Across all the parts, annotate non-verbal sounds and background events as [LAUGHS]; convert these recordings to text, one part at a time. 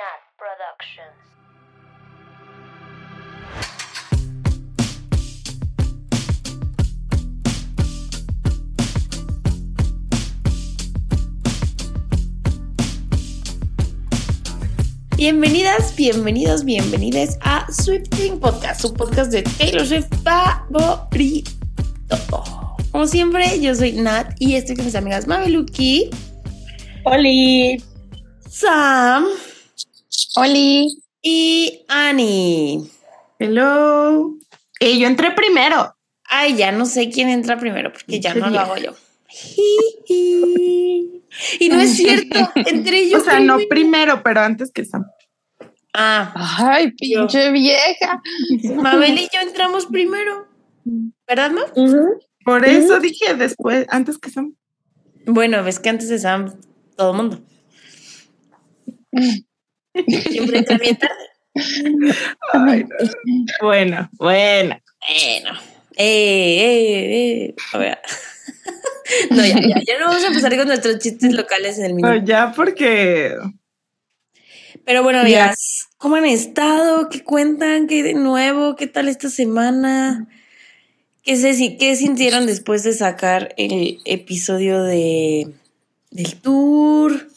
Nat Productions. Bienvenidas, bienvenidos, bienvenidas a Swifting Podcast, su podcast de Taylor Swift favorito. Como siempre, yo soy Nat y estoy con mis amigas Mabeluki, Oli. Sam Oli. y Annie. Hello. Y yo entré primero. Ay, ya no sé quién entra primero porque ya no lo hago yo. [LAUGHS] Y no es cierto, entre yo. [LAUGHS] o sea, no primero, pero antes que Sam. Ah, Ay, pinche vieja. Mabel y yo entramos primero. ¿Verdad, no? Por eso dije después, antes que Sam. Bueno, ves que antes de Sam, todo el mundo. [LAUGHS] Siempre entra bien tarde. [LAUGHS] Ay, no. Bueno, bueno. Bueno. Eh, eh, eh. A ver. [LAUGHS] No, ya, ya, ya no vamos a empezar con nuestros chistes locales en el No, minuto. ya porque Pero bueno, Ya. amigas, ¿cómo han estado? ¿Qué cuentan? ¿Qué de nuevo? ¿Qué tal esta semana? ¿Qué, se, qué sintieron después de sacar el episodio de del tour?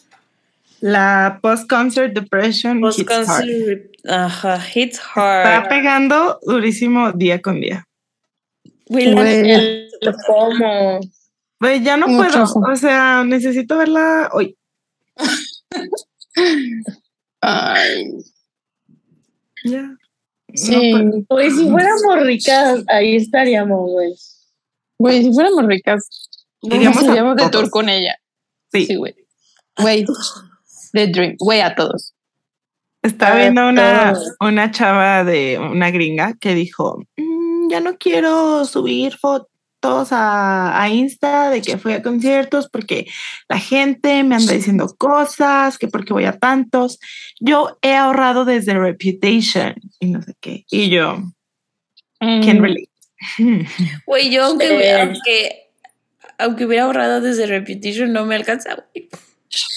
La post-concert depression hits hard. Post-concert, ajá, hits está hard. pegando durísimo día con día. Güey, la Güey. neta, Pues ¿Cómo? Güey, ya no Mucho. puedo. O sea, necesito verla hoy. [LAUGHS] Ay, Ya. sí. No. Güey, si fuéramos ricas, ahí estaríamos, güey. Güey, si fuéramos ricas, Iríamos de tour con ella. Sí. Sí, güey. De Dream. Güey, a todos. Estaba A viendo una, una chava de una gringa que dijo, "Mm, ya no quiero subir fotos a, a Insta de que fui a conciertos porque la gente me anda diciendo cosas, que porque voy a tantos. Yo he ahorrado desde Reputation y no sé qué. Y yo, can Mm, relate. [LAUGHS] Güey, yo aunque, Sí. aunque, aunque hubiera ahorrado desde Reputation, no me alcanza, güey.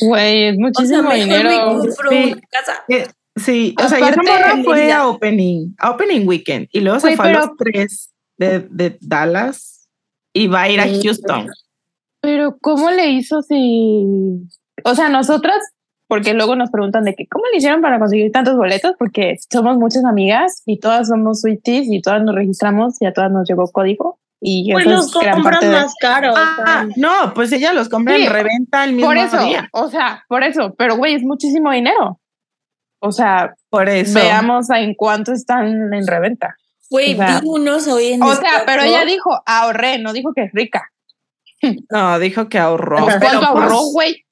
Güey, es O sea, muchísimo mejor me dinero. compro Sí. una casa. Eh, Sí, o sea, esa morra fue a opening, a opening weekend y luego se Güey, fue a pero- los tres de, de Dallas y va a ir a. Houston. Pero ¿cómo le hizo si... O sea, nosotras, porque luego nos preguntan de que, ¿cómo le hicieron para conseguir tantos boletos? Porque somos muchas amigas y todas somos sweeties y todas nos registramos y a todas nos llegó código. Y Pues los compran de- más caros. Ah, no, pues ella los compra Sí. en reventa el mismo Por eso, día. o sea, por eso, pero güey, es muchísimo dinero. O sea, Por eso. veamos en cuánto están en reventa. Güey, O sea, vi unos hoy en O sea, pero ella dijo ahorré, no dijo que es rica. [LAUGHS] No, dijo que ahorró. Pues, pero, ¿Cuánto pues, ahorró, güey?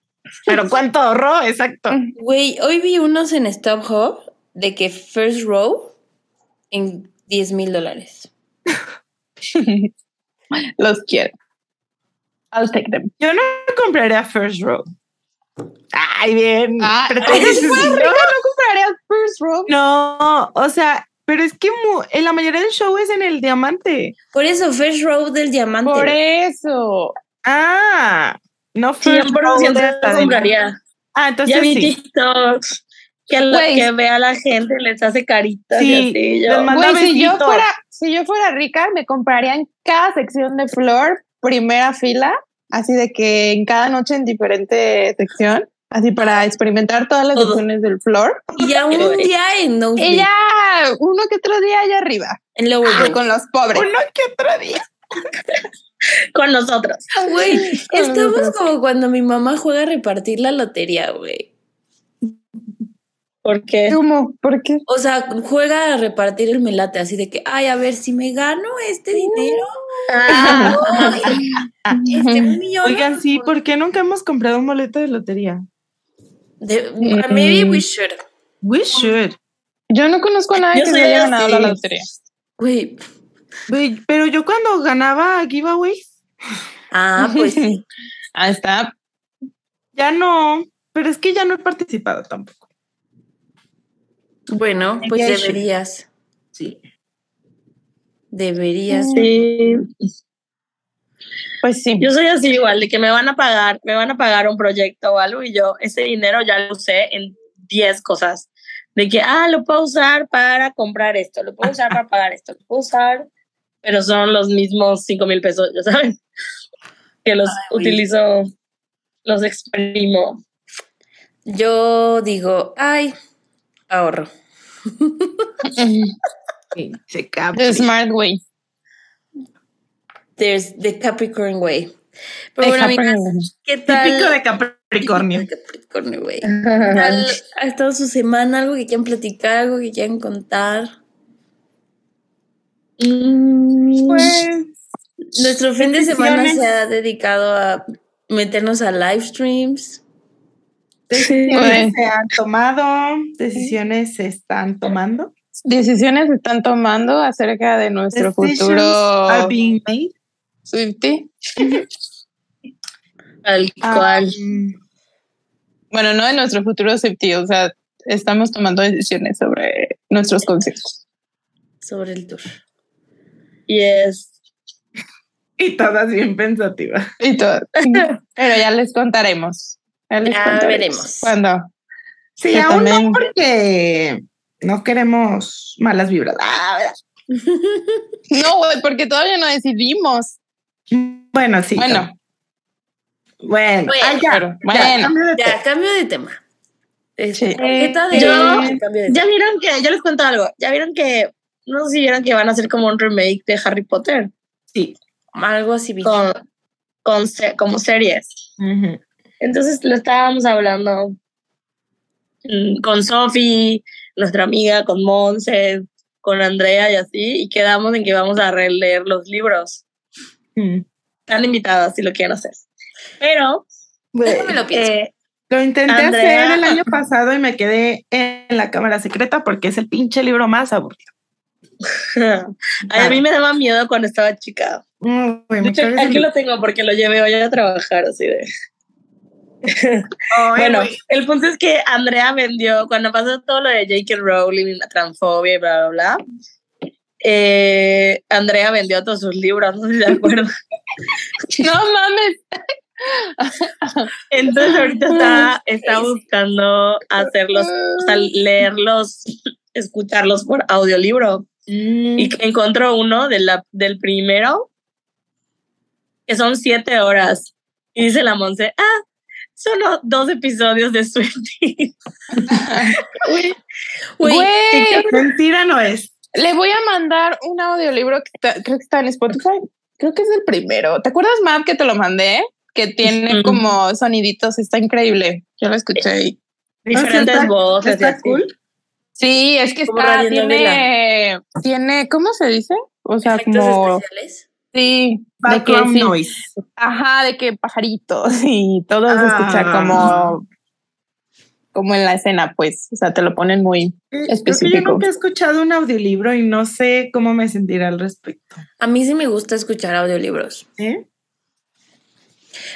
pero cuánto ahorró, exacto. Güey, hoy vi unos en Stop Hub de que First Row en 10 mil dólares. [LAUGHS] [LAUGHS] Los quiero. I'll take them. Yo no compraría First Row. Ay, bien. Ah, Pero te- no compraría first row. no, o sea, pero es que en la mayoría del show es en el diamante. Por eso, First Row del diamante. Por eso. Ah, no First Row 100% de lo hasta de- compraría. Ah, entonces Ya vi sí. TikToks que, la, Güey. que ve a la gente, les hace caritas Sí, y así. Yo, Güey, si yo fuera, si yo fuera rica, me compraría en cada sección de Flor, primera fila, así de que en cada noche en diferente sección, así para experimentar todas las Todo. secciones del Flor. Y ya un Güey. día en Nosebleed, Y ya uno que otro día allá arriba, en Lower ah, con los pobres. Uno que otro día. con nosotros. Güey, Con estamos nosotros. como cuando mi mamá juega a repartir la lotería, güey. Porque ¿Cómo? ¿Por qué? O sea, juega a repartir el melate, así de que, ay, a ver, si me gano este dinero, ah, [LAUGHS] este un millón. Oigan, sí, ¿por qué nunca hemos comprado un boleto de lotería? De- maybe we should. We should. Yo no conozco a nadie Yo que se haya ganado la lotería. Güey. Güey, Pero yo cuando ganaba giveaways, Ah, pues sí. [LAUGHS] Ahí está. ya no. Pero es que ya no he participado tampoco. Bueno, pues deberías. Sí. Deberías. sí. Pues sí. Yo soy así igual, de que me van a pagar, me van a pagar un proyecto o algo y yo ese dinero ya lo usé en 10 cosas. De que, ah, lo puedo usar para comprar esto, lo puedo usar para pagar esto, lo puedo usar, pero son los mismos 5 mil pesos, ya saben, que los Ay, utilizo, los exprimo. Yo digo, ay, ahorro. [LAUGHS] Capri. The smart way. There's the Capricorn way. Pero bueno, amigas. ¿qué tal? Típico de Capricornio. Típico de Capricornio, güey. ¿Qué tal [LAUGHS] ha estado su semana? ¿Algo que quieran platicar? ¿Algo que quieran contar? Mm, Pues, Nuestro fin de semana se ha dedicado a meternos a live streams. Decisiones se han tomado, decisiones se están tomando. Decisiones se están tomando acerca de nuestro Decisions futuro are being made. [LAUGHS] Tal cual. mm, Bueno, no de nuestro futuro Swiftie, o sea, estamos tomando decisiones sobre nuestros conciertos. sobre el tour. Yes. y todas bien pensativas. Y todo. [LAUGHS] Pero ya les contaremos. Ya, veremos. Cuando. Sí, aún también- no porque no queremos malas vibras. Ah, [LAUGHS] No, güey, porque todavía no decidimos. Bueno, sí. Bueno, Bueno, Bueno, ah, ya, pero ya, bueno. cambio de Ya, cambio de tema. Este, Sí. tarjeta de Yo- cambio de Ya vieron que, yo les cuento algo, ya vieron que, no sé si vieron que van a hacer como un remake de Harry Potter Sí. Algo así. con, con se- como series. Ujú. Entonces lo estábamos hablando mm, con Sofi, nuestra amiga, con Monse, con Andrea y así, y quedamos en que vamos a releer los libros. Mm. Están invitadas si lo quieren hacer. Pero Déjame lo pienso. eh, Lo intenté Andrea. hacer el año pasado y me quedé en la cámara secreta porque es el pinche libro más aburrido. [LAUGHS] ay, a mí me daba miedo cuando estaba chica. Mm, güey, me [LAUGHS] aquí lo tengo porque lo llevé hoy a trabajar, así de. Bueno, el punto es que Andrea vendió, cuando pasó todo lo de J.K. Rowling y la transfobia y bla, bla, bla, eh, Andrea vendió todos sus libros, [LAUGHS] no sé si se acuerdan. [LAUGHS] no mames. Entonces ahorita está, está buscando hacerlos, o sea, leerlos, escucharlos por audiolibro. Mm. Y encontró uno de la, del primero, que son siete horas. Y dice la Monse, ah, son o- dos episodios de Swiftie. [LAUGHS] Uy, Güey, Güey, Mentira no es. le voy a mandar un audiolibro que está- creo que está en Spotify. Creo que es el primero. ¿Te acuerdas, Map, que te lo mandé? Que tiene como soniditos. Está increíble. Yo lo escuché y diferentes está- voces. Está cool. Sí, es que está, tiene, tiene, ¿cómo se dice? O sea, efectos como, especiales. Sí, de que sí, noise. ajá, de que pajaritos y todo se escucha Ah. como, como en la escena, pues, o sea, te lo ponen muy, Eh, Creo que yo Específico. nunca he escuchado un audiolibro y no sé cómo me sentiré al respecto. A mí sí me gusta escuchar audiolibros. ¿Eh?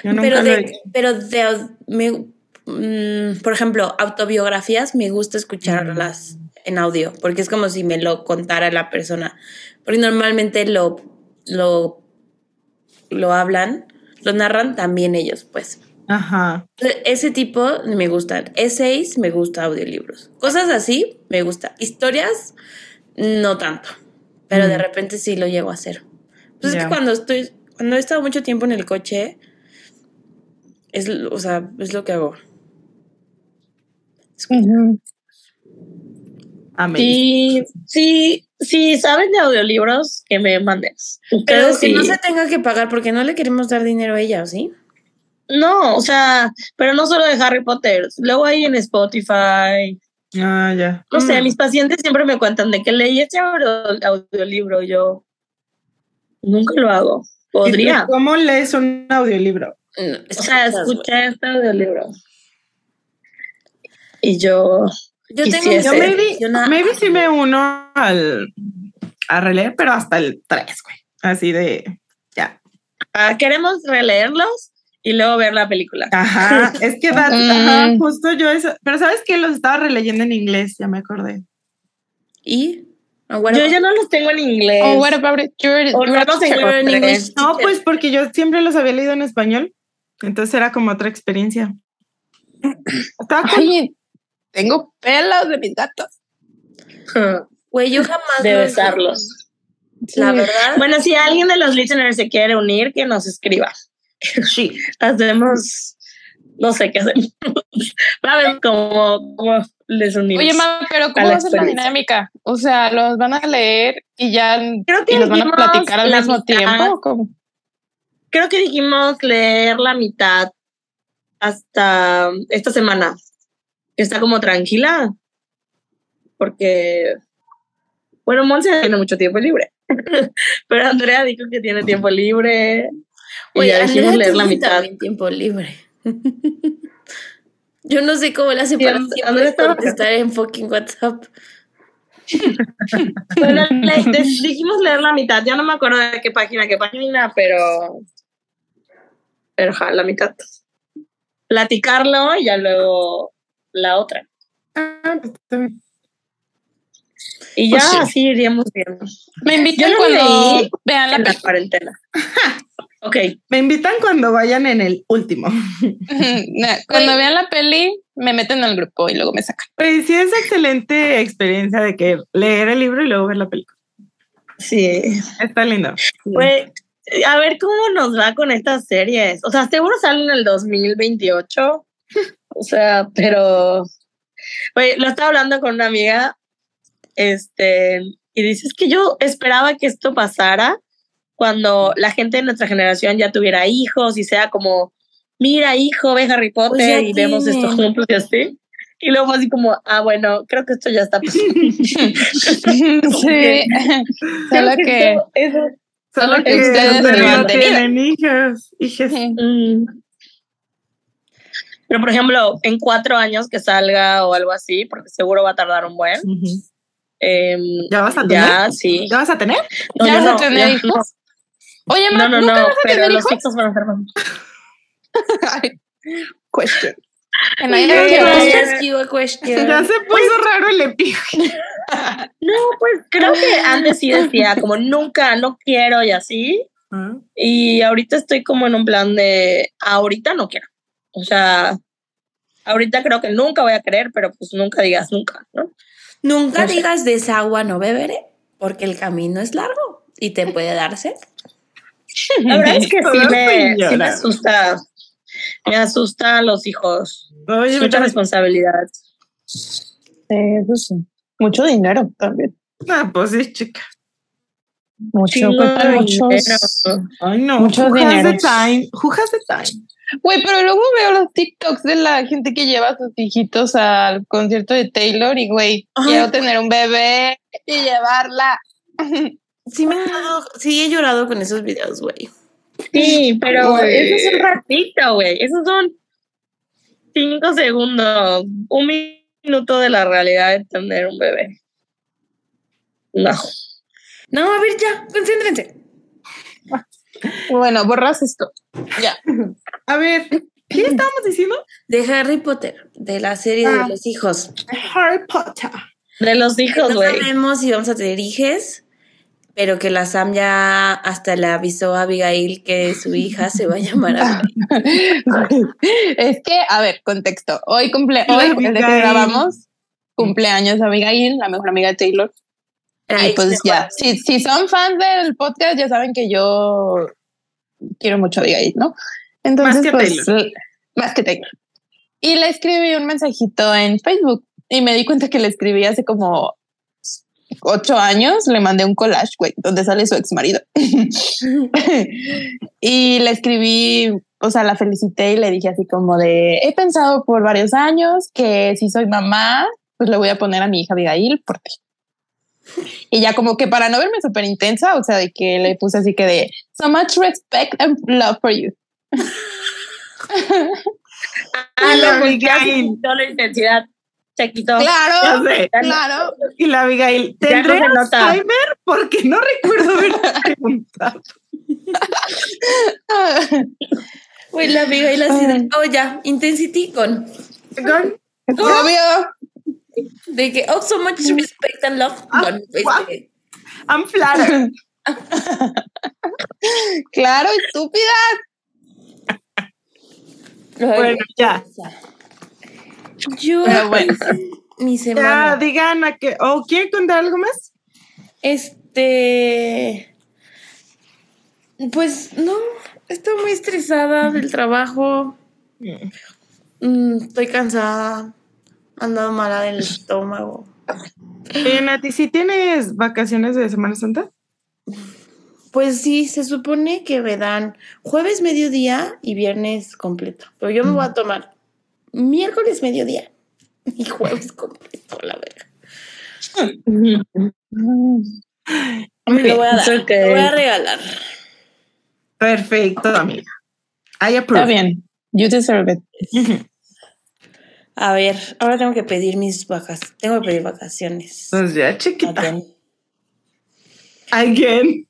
Yo nunca Pero de, pero de, me, mm, por ejemplo, autobiografías me gusta escucharlas en audio, porque es como si me lo contara la persona. Porque normalmente lo, lo, lo hablan, lo narran también ellos, pues. Ajá. Ese tipo me gustan. Essays me gusta audiolibros. Cosas así me gusta. Historias, no tanto. Pero de Mm. repente sí lo llego a hacer. Pues es que cuando estoy, cuando he estado mucho tiempo en el coche, es, o sea, es lo que hago. Ujú. Amazing. Sí, sí, sí, saben de audiolibros que me mandes. Pero que no se tenga que pagar porque no le queremos dar dinero a ella, ¿o ¿sí? No, o sea, pero no solo de Harry Potter. Luego hay en Spotify. Ah, ya. No sé, Mm. mis pacientes siempre me cuentan de que leí este audio- audiolibro. Yo nunca lo hago. ¿Y Podría. ¿Cómo lees un audiolibro? No, O sea, escuché este audiolibro. Y yo, Yo tengo que Yo maybe, una- maybe sí me uno al, a releer, pero hasta el 3, güey. Así de, ya. ah, queremos releerlos y luego ver la película. Ajá, [LAUGHS] es que that- Mm. ajá, justo yo eso. Pero ¿sabes qué? Los estaba releyendo en inglés, ya me acordé. ¿Y? Bueno, Yo ya no los tengo en inglés. Oh, what about it? You're, O you're no los a teacher. encuentro en inglés. No, pues porque yo siempre los había leído en español. Entonces era como otra experiencia. Estaba. Ay, tengo pelos de mis gatos. [LAUGHS] Güey, yo jamás De los- besarlos. La Sí. verdad. Bueno, si alguien de los listeners se quiere unir, que nos escriba. [LAUGHS] Sí. Hacemos, no sé qué hacemos. [LAUGHS] Va a ver cómo, cómo les unimos. Oye, mamá, pero ¿cómo va a ser la dinámica? O sea, los van a leer y ya Creo que y los van a platicar al mismo mitad. tiempo. ¿o cómo? Creo que dijimos leer la mitad hasta esta semana. Que Está como tranquila. Porque, bueno, Monse tiene mucho tiempo libre. [LAUGHS] Pero Andrea dijo que tiene tiempo libre. Y Oye, ya Andrea dijimos leer la mitad. tiempo libre. [LAUGHS] Yo no sé cómo le hace Sí, para Andrea contestar en fucking WhatsApp. [LAUGHS] Bueno, le- de- dijimos leer la mitad. Ya no me acuerdo de qué página, qué página, pero. Pero ja, la mitad. Platicarlo y ya luego la otra. Ah, pues. Y ya Pues sí. así iríamos viendo. Me invitan no cuando vean la En la cuarentena. [LAUGHS] Ok. Me invitan cuando vayan en el último. [LAUGHS] Cuando vean la peli, me meten al grupo y luego me sacan. Pues sí, es excelente experiencia de que leer el libro y luego ver la película. Sí. Está lindo. Pues, a ver cómo nos va con estas series. O sea, seguro salen en el 2028. [LAUGHS] O sea, pero. Oye, lo estaba hablando con una amiga. Este. Y dices que yo esperaba que esto pasara cuando la gente de nuestra generación ya tuviera hijos y sea como, mira, hijo, ve Harry Potter Pues ya y vemos esto juntos y así. Y luego así como, ah, bueno, creo que esto ya está pasando. [LAUGHS] [LAUGHS] sí. Solo que. eso Solo que que ustedes no tienen hijos. Hijas. Mm. Pero, por ejemplo, en cuatro años que salga o algo así, porque seguro va a tardar un buen. Em, ¿Ya vas a tener? ya, sí. ¿Ya vas a tener? No, ¿Ya vas a no, tener ya hijos? Oye, No, ma, no, ¿nunca no, vas a pero tener los hijos? van a ser [LAUGHS] Question. Oye, no. Ask you a. Ya se puso raro el episodio. [LAUGHS] No, pues creo que antes sí decía como nunca, no quiero y así. Y ahorita estoy como en un plan de ahorita no quiero. O sea, ahorita creo que nunca voy a querer, pero pues nunca digas nunca, ¿no? Nunca No digas de esa agua no beberé, porque el camino es largo y te [LAUGHS] puede dar sed. La verdad es que [LAUGHS] sí me, sí me asusta. Me asusta los hijos. Oye, Mucha responsabilidad. Sí, eso sí. Mucho dinero también. Ah, pues sí, chica. Mucho, cuesta de muchos. dinero. Ay, no. Muchos who has the time? Who has the time? Güey, pero luego veo los TikToks de la gente que lleva a sus hijitos al concierto de Taylor y, güey, quiero tener un bebé y llevarla. Sí, me he dado- sí he llorado con esos videos, güey. Sí, pero eso es un ratito, güey. Esos son cinco segundos, un minuto de la realidad de tener un bebé. No. No, a ver, ya, concéntrense. Bueno, borras esto. Ya. A ver, ¿qué [CLEARS THROAT] estábamos diciendo? De Harry Potter, de la serie Ah. de los hijos. Harry Potter. De los hijos, No güey. sabemos si vamos a tener hijes, pero que la Sam ya hasta le avisó a Abigail que su hija se va a llamar [LAUGHS] Abigail. es que, a ver, contexto. Hoy cumple, hoy, el de que grabamos, cumpleaños Abigail, la mejor amiga de Taylor. Y pues ya, si, si son fans del podcast, ya saben que yo quiero mucho a Abigail, ¿no? Entonces, Más que pues, Taylor. más que Taylor. Y le escribí un mensajito en Facebook y me di cuenta que le escribí hace como ocho años. Le mandé un collage, güey, donde sale su ex marido. [LAUGHS] y le escribí, o sea, la felicité y le dije así como de, he pensado por varios años que si soy mamá, pues le voy a poner a mi hija Abigail por ti. [LAUGHS] Y ya como que para no verme súper intensa, o sea, de que le puse así que de, so much respect and love for you. [LAUGHS] Ah, La no, Abigail. quitó la intensidad. Se quitó. Claro, sé. claro. Y la Abigail, no ¿tendré nota. Alzheimer? Porque no recuerdo haber [LAUGHS] preguntado. Güey, la Abigail así de, oh, ya, intensity con, Con- Obvio. De que, oh, so much respect and love Ah, con, guau. este, I'm flattered. [LAUGHS] Claro, estúpida. Bueno, ya. Yo, Pero bueno. mi Ya, semana. digan a que. ¿O quieren contar algo más? Este. Pues no, estoy muy estresada del trabajo. Mm, estoy cansada. Andado mala del estómago. Oye, Nati, ¿sí tienes vacaciones de Semana Santa? Pues sí, se supone que me dan jueves mediodía y viernes completo. Pero yo me voy a tomar miércoles mediodía y jueves completo, la verga. [LAUGHS] Me lo voy a dar, okay. lo voy a regalar. Perfecto, amiga. I approve. Está bien. You deserve it. A ver, ahora tengo que pedir mis vacaciones. Tengo que pedir vacaciones. Pues ya, chiquita. Again. Again.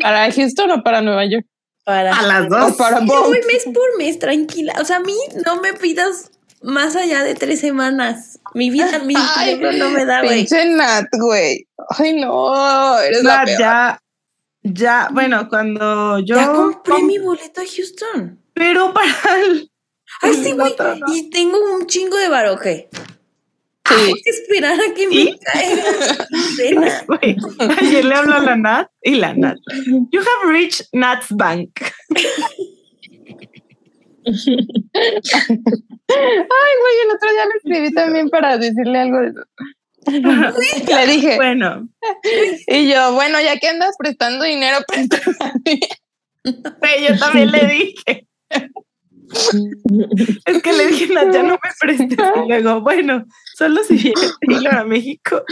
¿Para Houston o para Nueva York? Para A las dos. para Yo voy mes por mes, tranquila. O sea, a mí no me pidas más allá de tres semanas. Mi vida, mi [LAUGHS] Ay, cerebro no me da, güey. Pinche Nat, güey. Ay, no. Eres la Ya, peor. ya, ya, bueno, cuando yo. Ya compré com- mi boleto a Houston. Pero para el. Ay, sí, güey. Y tengo un chingo de baroje. Sí. Hay que esperar a que me caiga [LAUGHS] ayer le hablo a la Nat y la Nat. You have reached Nat's bank. Ay, güey, el otro día le escribí también para decirle algo de eso. [LAUGHS] Le dije, Bueno, y yo, bueno, ya que andas prestando dinero, [LAUGHS] préstame a mí. güey, yo también le dije. [LAUGHS] Es que le dije, Nat, ya no me [LAUGHS] prestes. Y luego, bueno, solo si viene Taylor a México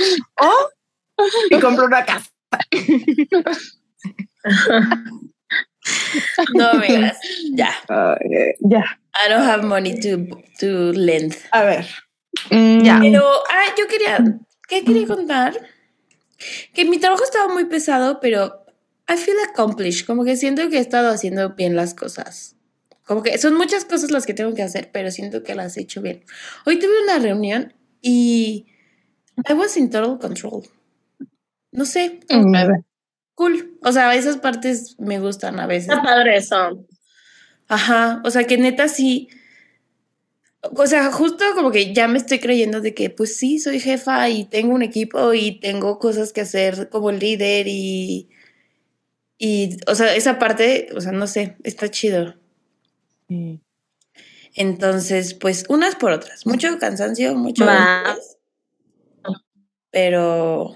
o y compro una casa. No, amigas. Ya. Ay, ya. I don't have money to, to lend. A ver, Mm, Ya. Pero, ah, yo quería, ¿qué quería contar? Que mi trabajo estaba muy pesado, pero I feel accomplished. Como que siento que he estado haciendo bien las cosas. Como que son muchas cosas las que tengo que hacer, pero siento que las he hecho bien. Hoy tuve una reunión y I was in total control. No sé, cool. O sea, esas partes me gustan a veces. Está padre eso. Ajá, o sea que neta sí. O sea, justo como que ya me estoy creyendo de que pues sí, soy jefa y tengo un equipo y tengo cosas que hacer como líder y... Y, o sea, esa parte, o sea, no sé, está chido. Entonces, pues unas por otras. Mucho cansancio, mucho... Va. estrés, Pero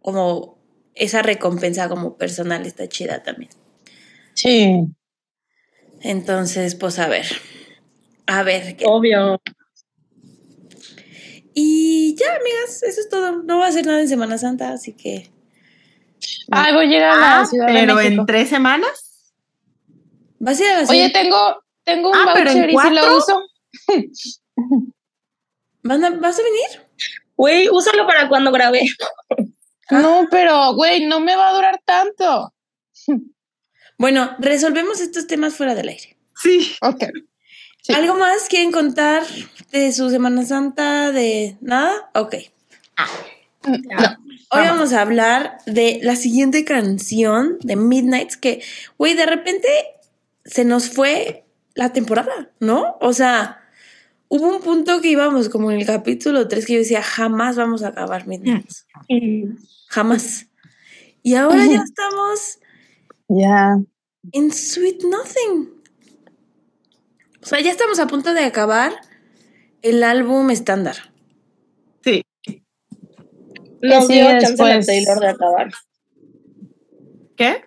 como esa recompensa como personal está chida también. Sí. Entonces, pues a ver. A ver. ¿qué- Obvio. Y ya, amigas, eso es todo. No voy a hacer nada en Semana Santa, así que. Ay, voy a ir a la Ah, Ciudad de pero México. en tres semanas. ¿Vas a ir a la Oye, ciudad? tengo, tengo un Ah, pero en voucher y si lo uso. [LAUGHS] ¿Van a- ¿Vas a venir? Güey, úsalo para cuando grabé. No, pero, güey, no me va a durar tanto. [LAUGHS] Bueno, resolvemos estos temas fuera del aire. Sí. Ok. Sí. ¿Algo más quieren contar de su Semana Santa? ¿De nada? Ok. No. Hoy Vamos. vamos a hablar de la siguiente canción de Midnights que, güey, de repente se nos fue la temporada, ¿no? O sea, hubo un punto que íbamos como en el capítulo 3 que yo decía, jamás vamos a acabar Midnights. Jamás. Y ahora ya estamos Ya. en Sweet Nothing. O sea, ya estamos a punto de acabar el álbum estándar. Sí. No sigue dio chance a? Taylor de acabar. ¿Qué?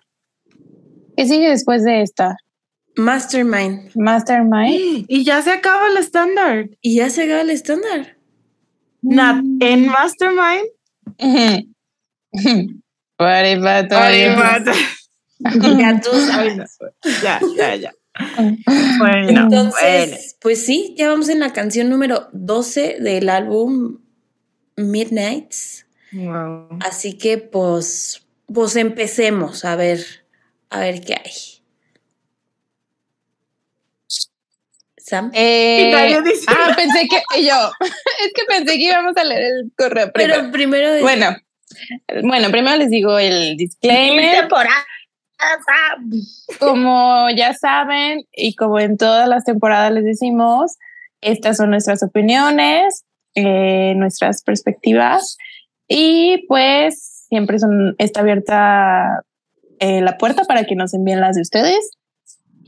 ¿Qué sigue después de esta? Mastermind. Mastermind. [GASPS] Y ya se acaba el estándar. Y ya se acaba el estándar. Nat, en Mastermind. [LAUGHS] Party, party, [LAUGHS] Ay, party. mata. Ya tú sabes. Ya, ya, ya. [LAUGHS] Bueno, Entonces, bueno. pues sí, ya vamos en la canción número 12 del álbum Midnights. Wow. Así que pues, pues empecemos a ver, a ver qué hay. Sam. Eh, Y nadie dice ah, nada. pensé que yo. [LAUGHS] es que pensé que íbamos a leer el correo primero. Pero primero de- bueno, bueno, primero les digo el disclaimer. temporada. Como ya saben, y como en todas las temporadas les decimos, Estas son nuestras opiniones, eh, nuestras perspectivas y pues siempre son, está abierta eh, la puerta para que nos envíen las de ustedes.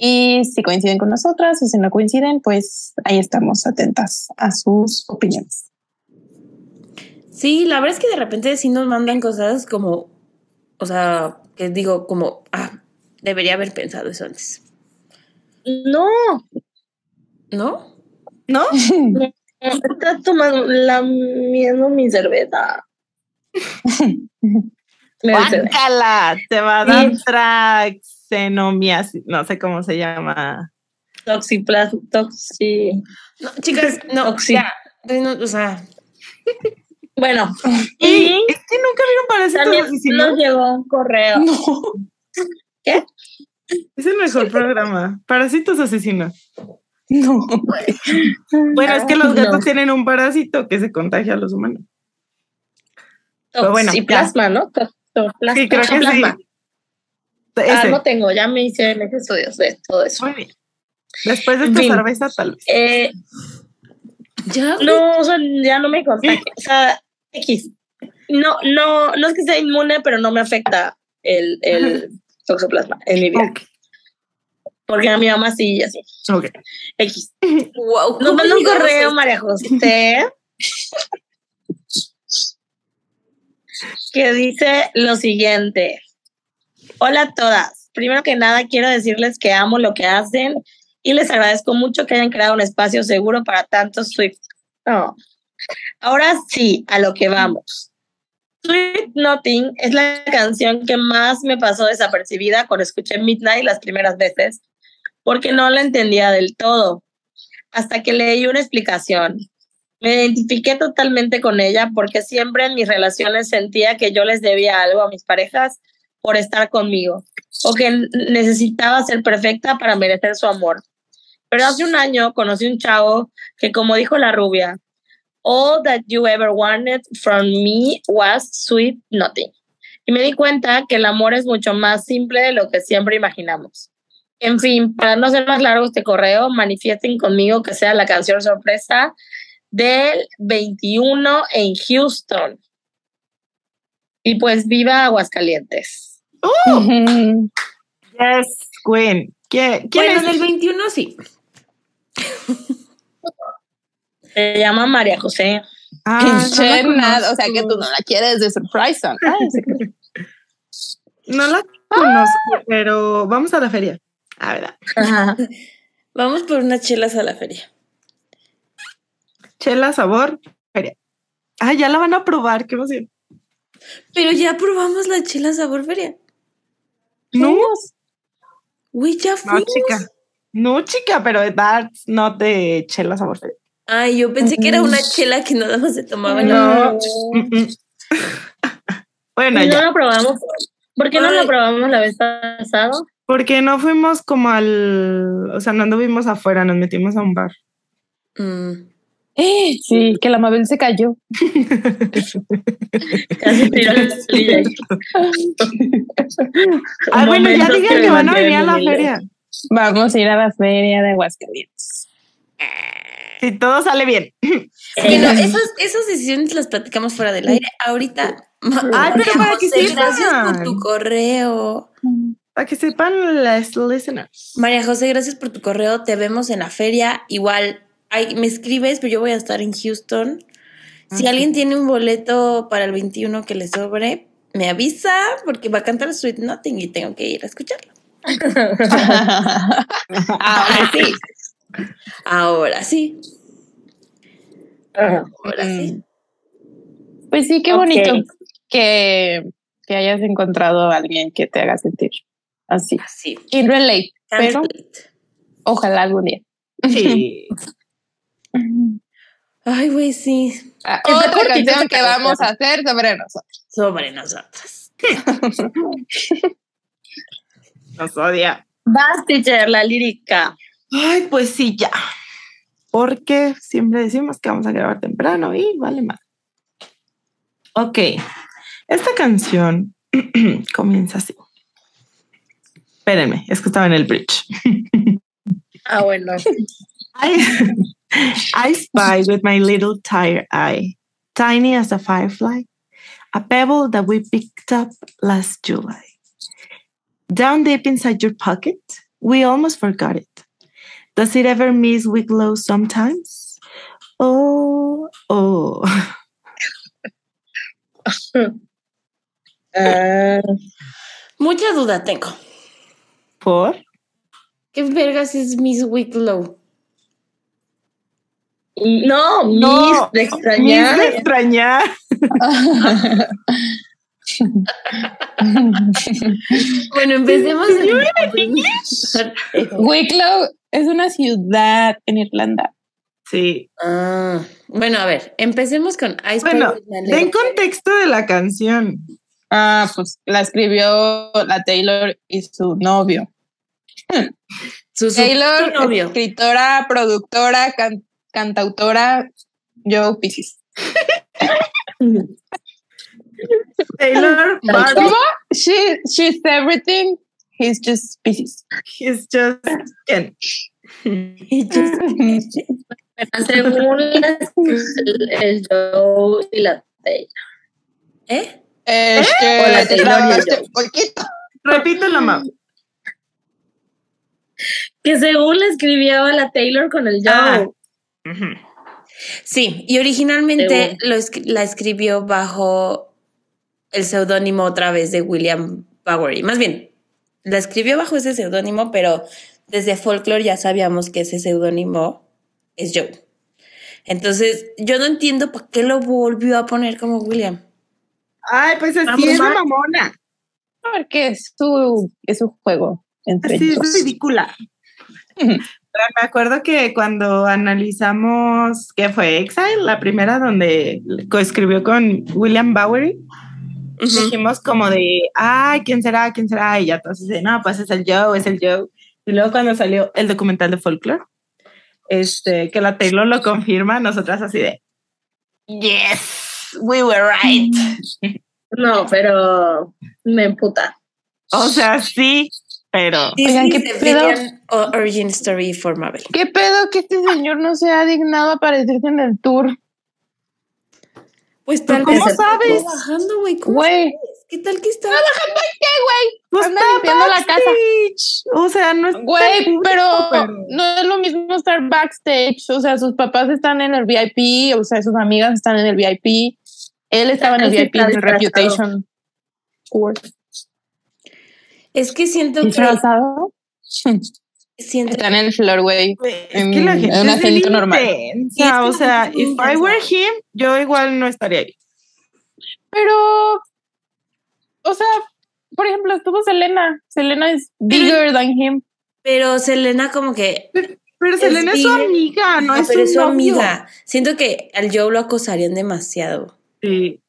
Y si coinciden con nosotras o si no coinciden, pues ahí estamos atentas a sus opiniones. Sí, la verdad es que de repente sí nos mandan cosas como, o sea, que digo como, ah, debería haber pensado eso antes. No, ¿No? ¿No? [LAUGHS] está tomando, lamiendo mi cerveza. [LAUGHS] Guácala, te va a dar no sé cómo se llama. Toxiplas, toxi. No, chicas, no, Oxi. ya, no, o sea, Bueno, Y y es que nunca vieron Parásitos también Asesinos. nos llegó un correo. ¿Qué? Es el mejor programa. Parásitos Asesinos. No. Bueno, es que los gatos No. tienen un parásito que se contagia a los humanos. Pero bueno, Toxiplasma, ¿no? Toxoplasma. Sí, creo que sí. Ah, no tengo, ya me hice mis estudios de todo eso. Muy bien. Después de En esta fin. cerveza, tal vez. Eh, ya, no, o sea, ya no me contagia. O sea, X. No, no, no es que sea inmune, pero no me afecta el, el toxoplasma en mi vida. Porque a mi mamá sí y así. ok. X. wow, Nos ¿cómo manda un correo, esto? María José, [LAUGHS] que dice lo siguiente. Hola a todas. Primero que nada, quiero decirles que amo lo que hacen y les agradezco mucho que hayan creado un espacio seguro para tantos Swift. Oh. Ahora sí, a lo que vamos. Sweet Nothing es la canción que más me pasó desapercibida cuando escuché Midnight las primeras veces, porque no la entendía del todo hasta que leí una explicación. Me identifiqué totalmente con ella porque siempre en mis relaciones sentía que yo les debía algo a mis parejas por estar conmigo o que necesitaba ser perfecta para merecer su amor. Pero hace un año conocí un chavo que, como dijo la rubia, all that you ever wanted from me was sweet nothing. Y me di cuenta que el amor es mucho más simple de lo que siempre imaginamos. En fin, para no hacer más largo este correo, manifiesten conmigo que sea la canción sorpresa del 21 en Houston. Y pues viva Aguascalientes. [LAUGHS] Yes, Queen. ¿Quién, quién Bueno, es? del 21 sí. Se llama María José. Ah, no Pinche nada, o sea que tú no la quieres de surprise. sí. [LAUGHS] No la conozco, pero vamos a la feria. A ver, Vamos por unas chelas a la feria. chela, sabor, feria. Ah, ya la van a probar, qué emoción. Pero ya probamos la chela sabor feria. No, Güey, ya no, fuimos. chica. No, chica, pero that's not de chela, sabor. Ay, yo pensé que era una chela que nada más se tomaba en la No. Mm, mm. [LAUGHS] bueno, Y no ya. la probamos. ¿Por qué no la Ay. probamos la vez pasada? Porque no fuimos como al. O sea, no anduvimos afuera, nos metimos a un bar. Mm. Eh, Sí, que la Mabel se cayó. Casi tiró la silla. Ah, bueno, ya digan me que van a venir a la humilde. feria. Vamos a ir a la feria de Aguascalientes. Si todo sale bien. Que no, esas, esas decisiones las platicamos fuera del aire. Ahorita. Ay, pero para que José, sepan. Gracias por tu correo. Para que sepan las listeners. María José, gracias por tu correo. Te vemos en la feria. Igual, ay, me escribes, pero yo voy a estar en Houston. Si alguien tiene un boleto para el 21 que le sobre, me avisa porque va a cantar Sweet Nothing y tengo que ir a escucharlo. [LAUGHS] Ahora sí. Ahora sí. Ajá. Ahora sí. Pues sí, qué bonito que, que hayas encontrado a alguien que te haga sentir así. Así. In relate, Can't pero ojalá algún día. Sí. [LAUGHS] Ay, güey, sí. Ah, Otra canción que vamos a hacer sobre nosotros. Sobre nosotras. [LAUGHS] Nos odia. Vas, teacher, la lírica. Ay, pues sí, ya. Porque siempre decimos que vamos a grabar temprano y vale más. Ok. Esta canción [CLEARS THROAT] comienza así. Espérenme, es que estaba en el bridge. Ah, bueno. [LAUGHS] Hay, I spy with my little tired eye, tiny as a firefly, a pebble that we picked up last July. Down deep inside your pocket, we almost forgot it. Does it ever miss Wicklow sometimes? Oh, oh. Ah, [LAUGHS] Mucha duda tengo. ¿Por? ¿Qué vergas es Miss Wicklow? No, Miss No, de Miss extrañar. de extrañar. [LAUGHS] Bueno, empecemos. Wicklow es una ciudad en Irlanda. Sí. Ah, bueno, a ver, empecemos con Ice Bueno, little- contexto de la canción. Ah, pues la escribió la Taylor y su novio. su, su- Taylor, su novio. escritora, productora, can- cantautora, Joe Pisces. Taylor Barbie ¿Cómo? She, she's everything. He's just Pisces. is just Ken. [LAUGHS] Según las- el, el Joe y la Taylor. ¿Eh? Este, O la Taylor y el este, Joe. poquito. Repítelo, mamá. Que según la escribió la Taylor con el Joe. Ah. Sí, y originalmente lo la escribió bajo el seudónimo otra vez de William Bowery. Más bien, la escribió bajo ese seudónimo, pero desde Folklore ya sabíamos que ese seudónimo es Joe. Entonces, yo no entiendo por qué lo volvió a poner como William. Ay, pues así Vamos, es ma. mamona. Porque es su, es su juego entre Así es ellos. de ridícula. [LAUGHS] Me acuerdo que cuando analizamos que fue Exile, la primera donde coescribió con William Bowery, dijimos como de, ay, ¿quién será? ¿Quién será? Y ya todos dicen, no, pues es el Joe, es el Joe. Y luego cuando salió el documental de Folklore, este, que la Taylor lo confirma, nosotras así de, yes, we were right. No, pero me emputa. O sea, sí, pero Oigan, ¿qué de pedo? Origin Story for Marvel. ¿Qué pedo que este señor no se ha dignado a aparecerse en el tour? Pues tal ¿Cómo vez está sabes? trabajando, güey. ¿Cómo Güey. sabes? ¿Qué tal que está? ¿Qué, güey? pues Anda está limpiando la casa. backstage. O sea, no es Güey, pero no es lo mismo estar backstage. O sea, sus papás están en el VIP, o sea, sus amigas están en el VIP. Él estaba en el VIP está en el disfrazado. Reputation Tour. Es que siento que ¿Disfrazado? [LAUGHS] siento Están en el floor, güey. Es que la en un es acento normal. intensa, Sí, es que o sea, if I were him, yo igual no estaría ahí. Pero, o sea, por ejemplo, estuvo Selena. Selena es bigger than him. Pero Selena como que Pero Es Selena es su amiga, no Ah, es pero su es su novio. amiga. Siento que al Joe lo acosarían demasiado. Sí.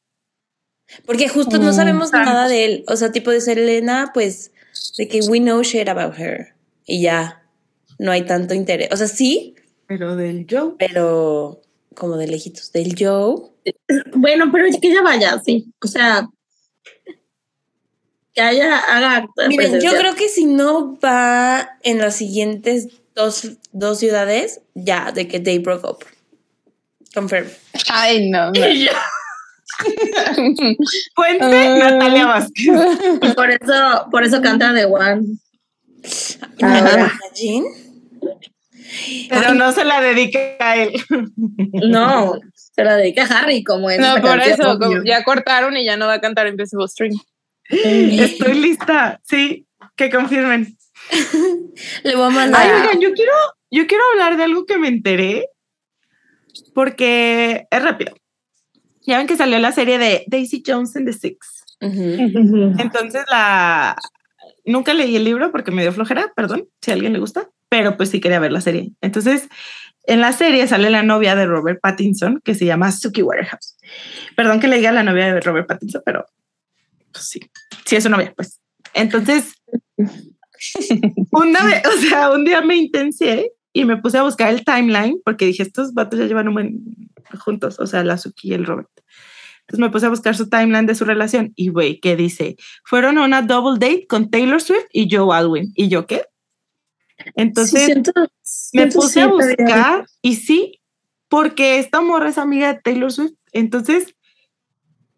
Porque justo no Mm, sabemos tanto. nada de él. O sea, tipo de Selena, pues, de que we know shit about her. Y ya, no hay tanto interés. O sea, sí, Pero del Joe. pero como de lejitos. Del Joe. Bueno, pero que ella vaya, sí. O sea, que haya, haga Miren, yo creo que si no va en las siguientes dos, dos ciudades, ya, de que they broke up. Confirm. Ay, no. no. [LAUGHS] [LAUGHS] Puente, Ah. Natalia Vázquez. por eso, por eso canta The One. Ahora. Pero no se la dedica a él. No, se la dedica a Harry, como en No, por eso, como ya cortaron y ya no va a cantar Invisible String. Estoy lista, sí, que confirmen. Le voy a mandar. Ay, oigan, yo quiero, yo quiero hablar de algo que me enteré, porque es rápido. Ya ven que salió la serie de Daisy Jones and the Six. Entonces la nunca leí el libro porque me dio flojera, perdón, si a alguien le gusta, pero pues sí quería ver la serie. Entonces, en la serie sale la novia de Robert Pattinson que se llama Suki Waterhouse. Perdón que le diga la novia de Robert Pattinson, pero pues, sí, sí es su novia, pues. Entonces, [LAUGHS] una vez, o sea, un día me intencié y me puse a buscar el timeline porque dije, estos vatos ya llevan un buen juntos, o sea, la Suki y el Robert. Entonces me puse a buscar su timeline de su relación y, güey, ¿qué dice? Fueron a una double date con Taylor Swift y Joe Alwyn. ¿Y yo qué? Entonces Sí, siento- me puse a bien. buscar y sí, porque esta morra es amiga de Taylor Swift. Entonces,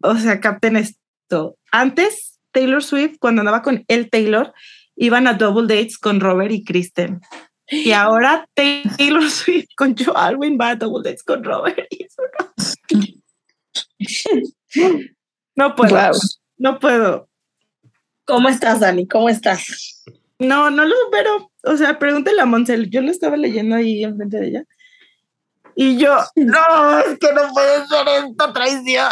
o sea, capten esto. Antes, Taylor Swift, cuando andaba con el Taylor, iban a double dates con Robert y Kristen. Y ahora [LAUGHS] Taylor Swift con Joe Alwyn va a double dates con Robert. y eso no. [LAUGHS] No puedo, Wow. no puedo. ¿Cómo estás, Dani? ¿Cómo estás? No, no lo supero. O sea, pregúntale a Montse. Yo lo estaba leyendo ahí enfrente de ella. Y yo, [LAUGHS] no, es que no puede ser esta traición.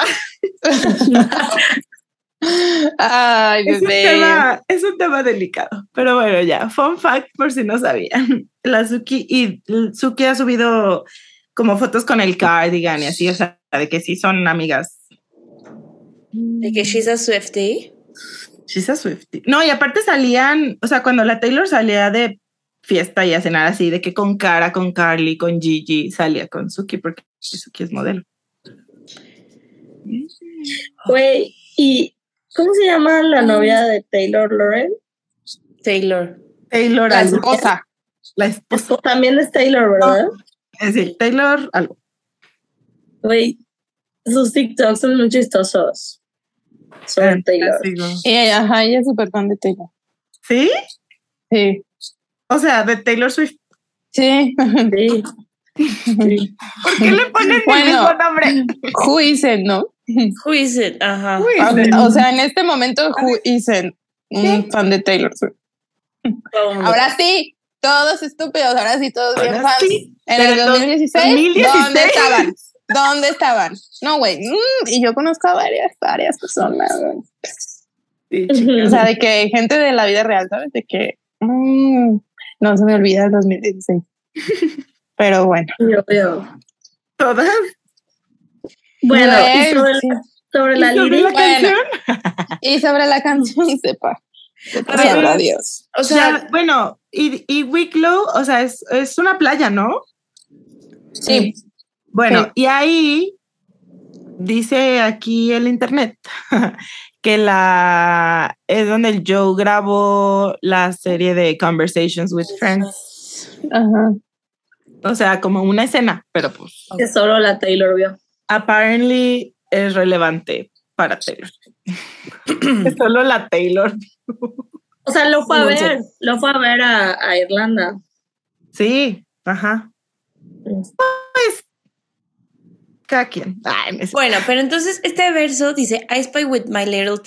Ay, Es un, bebé. tema, es un tema delicado. Pero bueno, ya. Fun fact, por si no sabían. La Suki y Suki ha subido como fotos con el cardigan y así, o sea, de que sí son amigas. De que she's a Swiftie. She's a Swiftie. No, y aparte salían, o sea, cuando la Taylor salía de fiesta y a cenar así, de que con Cara, con Carly, con Gigi, salía con Suki, porque Suki es modelo. Güey, ¿y cómo se llama la novia de Taylor Lauren? Taylor. Taylor, La algo. esposa. La esposa. También es Taylor, ¿verdad? Es decir, Taylor, algo. Güey, sus TikToks son muy chistosos. Sobre Taylor. Sigo. Y ella, ajá, ella es súper fan de Taylor. ¿Sí? Sí. O sea, de Taylor Swift. Sí. Sí. [LAUGHS] ¿Por qué le ponen el Bueno. mismo nombre? Who is it, ¿no? Who is it? Ajá. Uy, O sea, en este momento, who is it? Un fan de Taylor Swift. Ahora sí, todos estúpidos, ahora sí, todos bien fans. sí. En Pero el do- 2016, 2016. ¿dónde estaban? ¿Dónde estaban? No, güey. mm, y yo conozco a varias, varias personas. Sí. O sea, de que gente de la vida real, ¿sabes? De que mm, no se me olvida el 2016. [LAUGHS] Pero bueno. Yo veo. Todas. Bueno, y sobre, sí. sobre la ¿Y sobre lírica, la canción? [LAUGHS] Y sobre la canción, [LAUGHS] sepa. A ver, Sabrá Dios. O O sea, bueno, y, y Wicklow, o sea, es, es una playa, ¿no? Sí. Bueno, Sí. y ahí dice aquí el internet [LAUGHS] que la es donde el Joe grabó la serie de Conversations with Friends. Ajá. O sea, como una escena, pero pues que solo la Taylor vio. Apparently es relevante para Taylor. Es solo la Taylor. O sea, lo fue a ver, lo fue a ver a, a Irlanda. Sí, ajá. Pues cada quien. Ay, bueno, pero entonces este verso dice I spy with my little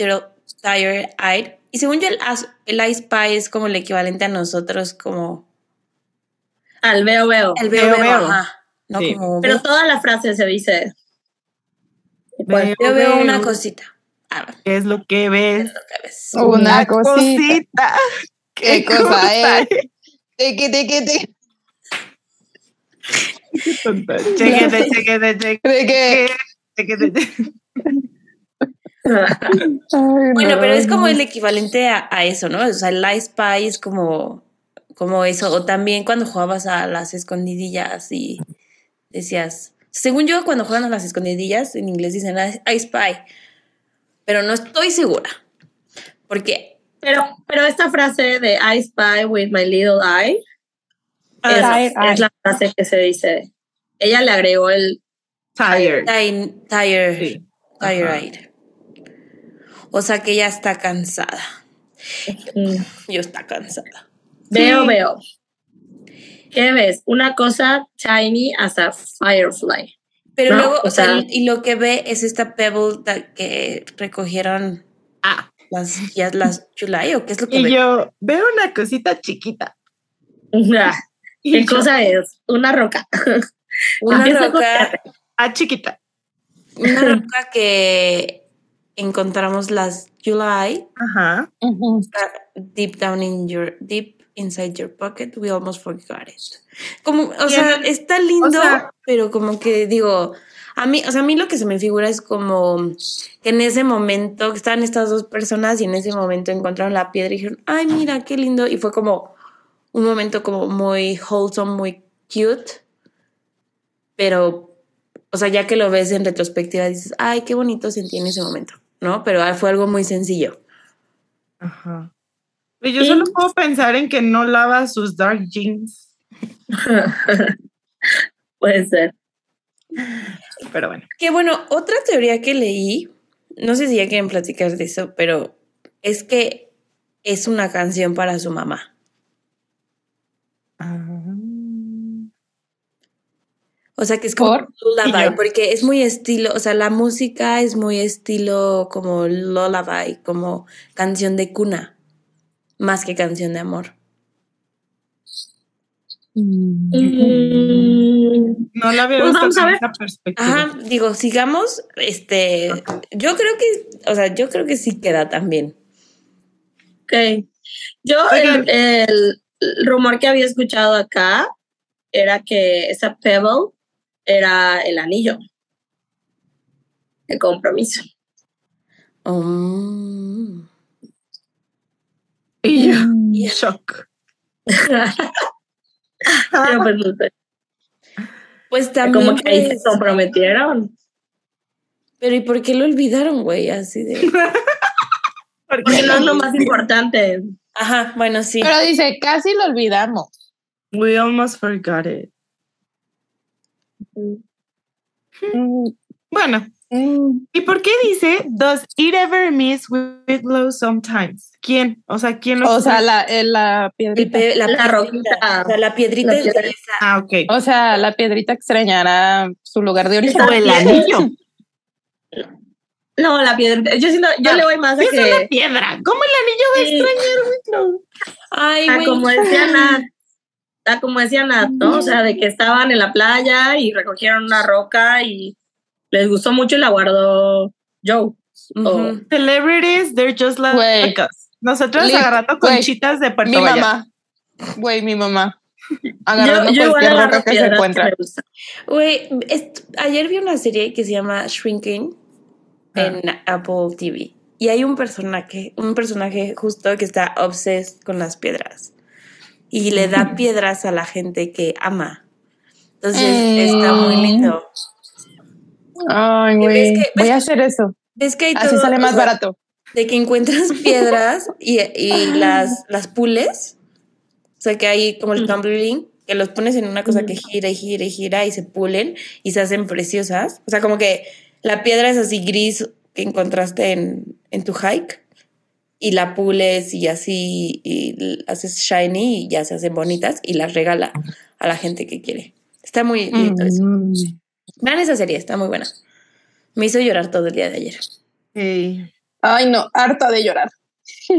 tired eyed. Y según yo, el, el I spy es como el equivalente a nosotros, como Al veo, veo. el veo, Veo, veo, veo. ajá. No Sí. como Pero toda la frase se dice. Igual. veo, veo una cosita. Ah, ¿Qué es lo que ves? lo que ves. Una cosita. cosita. [LAUGHS] ¿Qué cosa es? Tiqui, tiqui, tiqui. Chequete, chequete, chequete. Chequete, Bueno, no. pero es como el equivalente a, a eso, ¿no? O sea, el spy es como, como eso. O también cuando jugabas a las escondidillas y decías, según yo, cuando juegan a las escondidillas, en inglés dicen I, spy. Pero no estoy segura. Porque Pero, pero esta frase de I spy with my little eye es, eye. es la frase que se dice. Ella le agregó el Tired. ti- tired, Sí. tired. O sea que ya está cansada. mm, Yo está cansada. veo, Sí. veo. ¿Qué ves? Una cosa tiny as a firefly. Pero No, luego, o sea, sea- y lo que ve es esta pebble que recogieron Ah, las, ya las July, o qué es lo que y ve. yo veo una cosita chiquita. Ah, [LAUGHS] Y ¿Qué yo, cosa es? Una roca. [LAUGHS] Una roca. Ah, chiquita. una [LAUGHS] roca que encontramos las July Ajá. Ujú. deep down in your deep inside your pocket. We almost forgot it. Como, o sea, está lindo, sea- pero como que digo, a mí, o sea, a mí lo que se me figura es como que en ese momento estaban estas dos personas y en ese momento encontraron la piedra y dijeron, ay, mira, qué lindo. Y fue como un momento como muy wholesome, muy cute. Pero, o sea, ya que lo ves en retrospectiva, dices, ay, qué bonito sentí en ese momento, ¿no? Pero ah, fue algo muy sencillo. Ajá. Y yo solo puedo pensar en que no lava sus dark jeans. [LAUGHS] Puede ser. Pero bueno. Que bueno, otra teoría que leí, no sé si ya quieren platicar de eso, pero es que es una canción para su mamá. Ah. O sea, que es como ¿Por? lullaby, porque es muy estilo, o sea, la música es muy estilo como lullaby, como canción de cuna, más que canción de amor. Mm, No la Pues con ver. esa perspectiva. Ajá, digo, sigamos, este, yo creo que, o sea, yo creo que sí queda también. ok. Yo, el, el rumor que había escuchado acá era que esa Pebble era el anillo. El compromiso. Um, Y yo, Mm. shock. [LAUGHS] Pero pues no sé. pues también, Como que ahí se pues, comprometieron. pero ¿y por qué lo olvidaron, güey? Así de, [LAUGHS] Porque no es lo más importante. ajá, bueno, sí. Pero dice, casi lo olvidamos. We almost forgot it. Mm, Bueno. ¿Y por qué dice Does it ever miss Wigglow sometimes? ¿Quién? O sea, ¿quién lo O sea, la, eh, la El piedrita. pe- la, La roquita. o sea, la piedrita La. Ah, ok. O sea, la piedrita extrañará su lugar de origen. O el [LAUGHS] anillo. No, la piedra. Yo siento, yo Ah, le voy más a Es una que. piedra. ¿Cómo el anillo va a extrañar Wigglow? Ay, Ah, güey. como decía [LAUGHS] Nat, ah, como decía Nat, ¿no? O sea, de que estaban en la playa y recogieron una roca y les gustó mucho y la guardó Joe. Ujú. Celebrities, they're just like us. Nosotros Lit- agarrando conchitas de Puerto Mi Vallarta. mamá. Güey, mi mamá. Agarrando Yo, yo cualquier agarro roca que se encuentra. Güey, ayer vi una serie que se llama Shrinking en Apple TV. Y hay un personaje, un personaje justo que está obses con las piedras. Y le da [LAUGHS] piedras a la gente que ama. Entonces Mm. está muy lindo. Ay, ¿Ves güey. que- Voy a hacer eso. Es que hay Así todo, sale o más sea, barato. De que encuentras [LAUGHS] piedras y, y las, las pules. O sea, que hay como el Mm. tumbling, que los pones en una cosa Mm. que gira y gira y gira y se pulen y se hacen preciosas. O sea, como que la piedra es así gris que encontraste en, en tu hike y la pules y así y haces shiny y ya se hacen bonitas y las regala a la gente que quiere. Está muy lindo eso. Vean esa serie, está muy buena. Me hizo llorar todo el día de ayer. Ay, no, harta de llorar. [LAUGHS]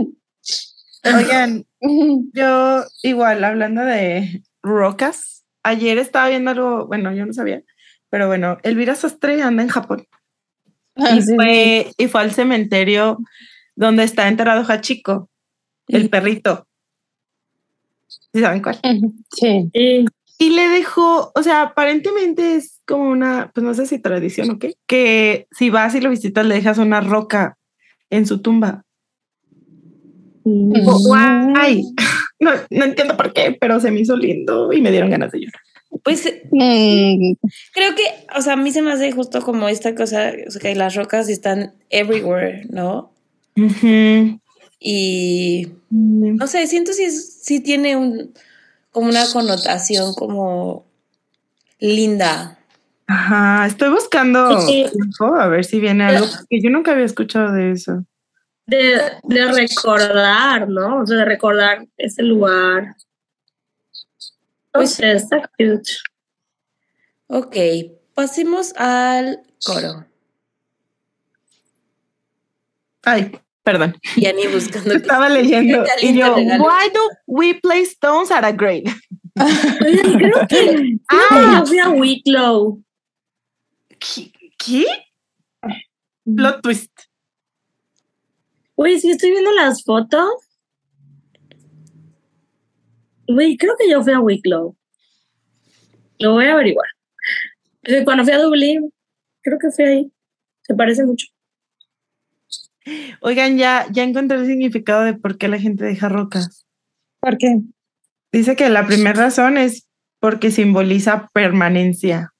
Oigan, yo igual, hablando de rocas, ayer estaba viendo algo, bueno, yo no sabía, pero bueno, Elvira Sastre anda en Japón Ah, y, sí, fue, y fue al cementerio donde está enterrado Hachiko, el perrito. ¿Sí saben cuál? Sí. Y le dejó, o sea, aparentemente es como una, pues no sé si tradición o qué, que si vas y lo visitas le dejas una roca en su tumba. Mm. Guay. [LAUGHS] No, no entiendo por qué, pero se me hizo lindo y me dieron ganas de llorar. Pues Mm. Creo que, o sea, a mí se me hace justo como esta cosa, o sea, que las rocas están everywhere, ¿no? Y no sé, siento si es, si tiene un una connotación como linda. Ajá, estoy buscando Sí. a ver si viene algo, porque yo nunca había escuchado de eso. De, de recordar, ¿no? O sea, de recordar ese lugar. Pues está cute. Ok, pasemos al coro. Ay, perdón. Y Ani buscando. [LAUGHS] que- Estaba leyendo y yo, regalo. why do we play stones at a grave? Oigan, creo [LAUGHS] que, Ah. yo fui a Wicklow. ¿Qué? ¿Qué? Plot twist. Oye, sí, estoy viendo las fotos. Güey, creo que yo fui a Wicklow. Lo voy a averiguar. Cuando fui a Dublín, creo que fui ahí. Se parece mucho. Oigan, ya, ya encontré el significado de por qué la gente deja rocas. ¿Por qué? Dice que la primera razón es porque simboliza permanencia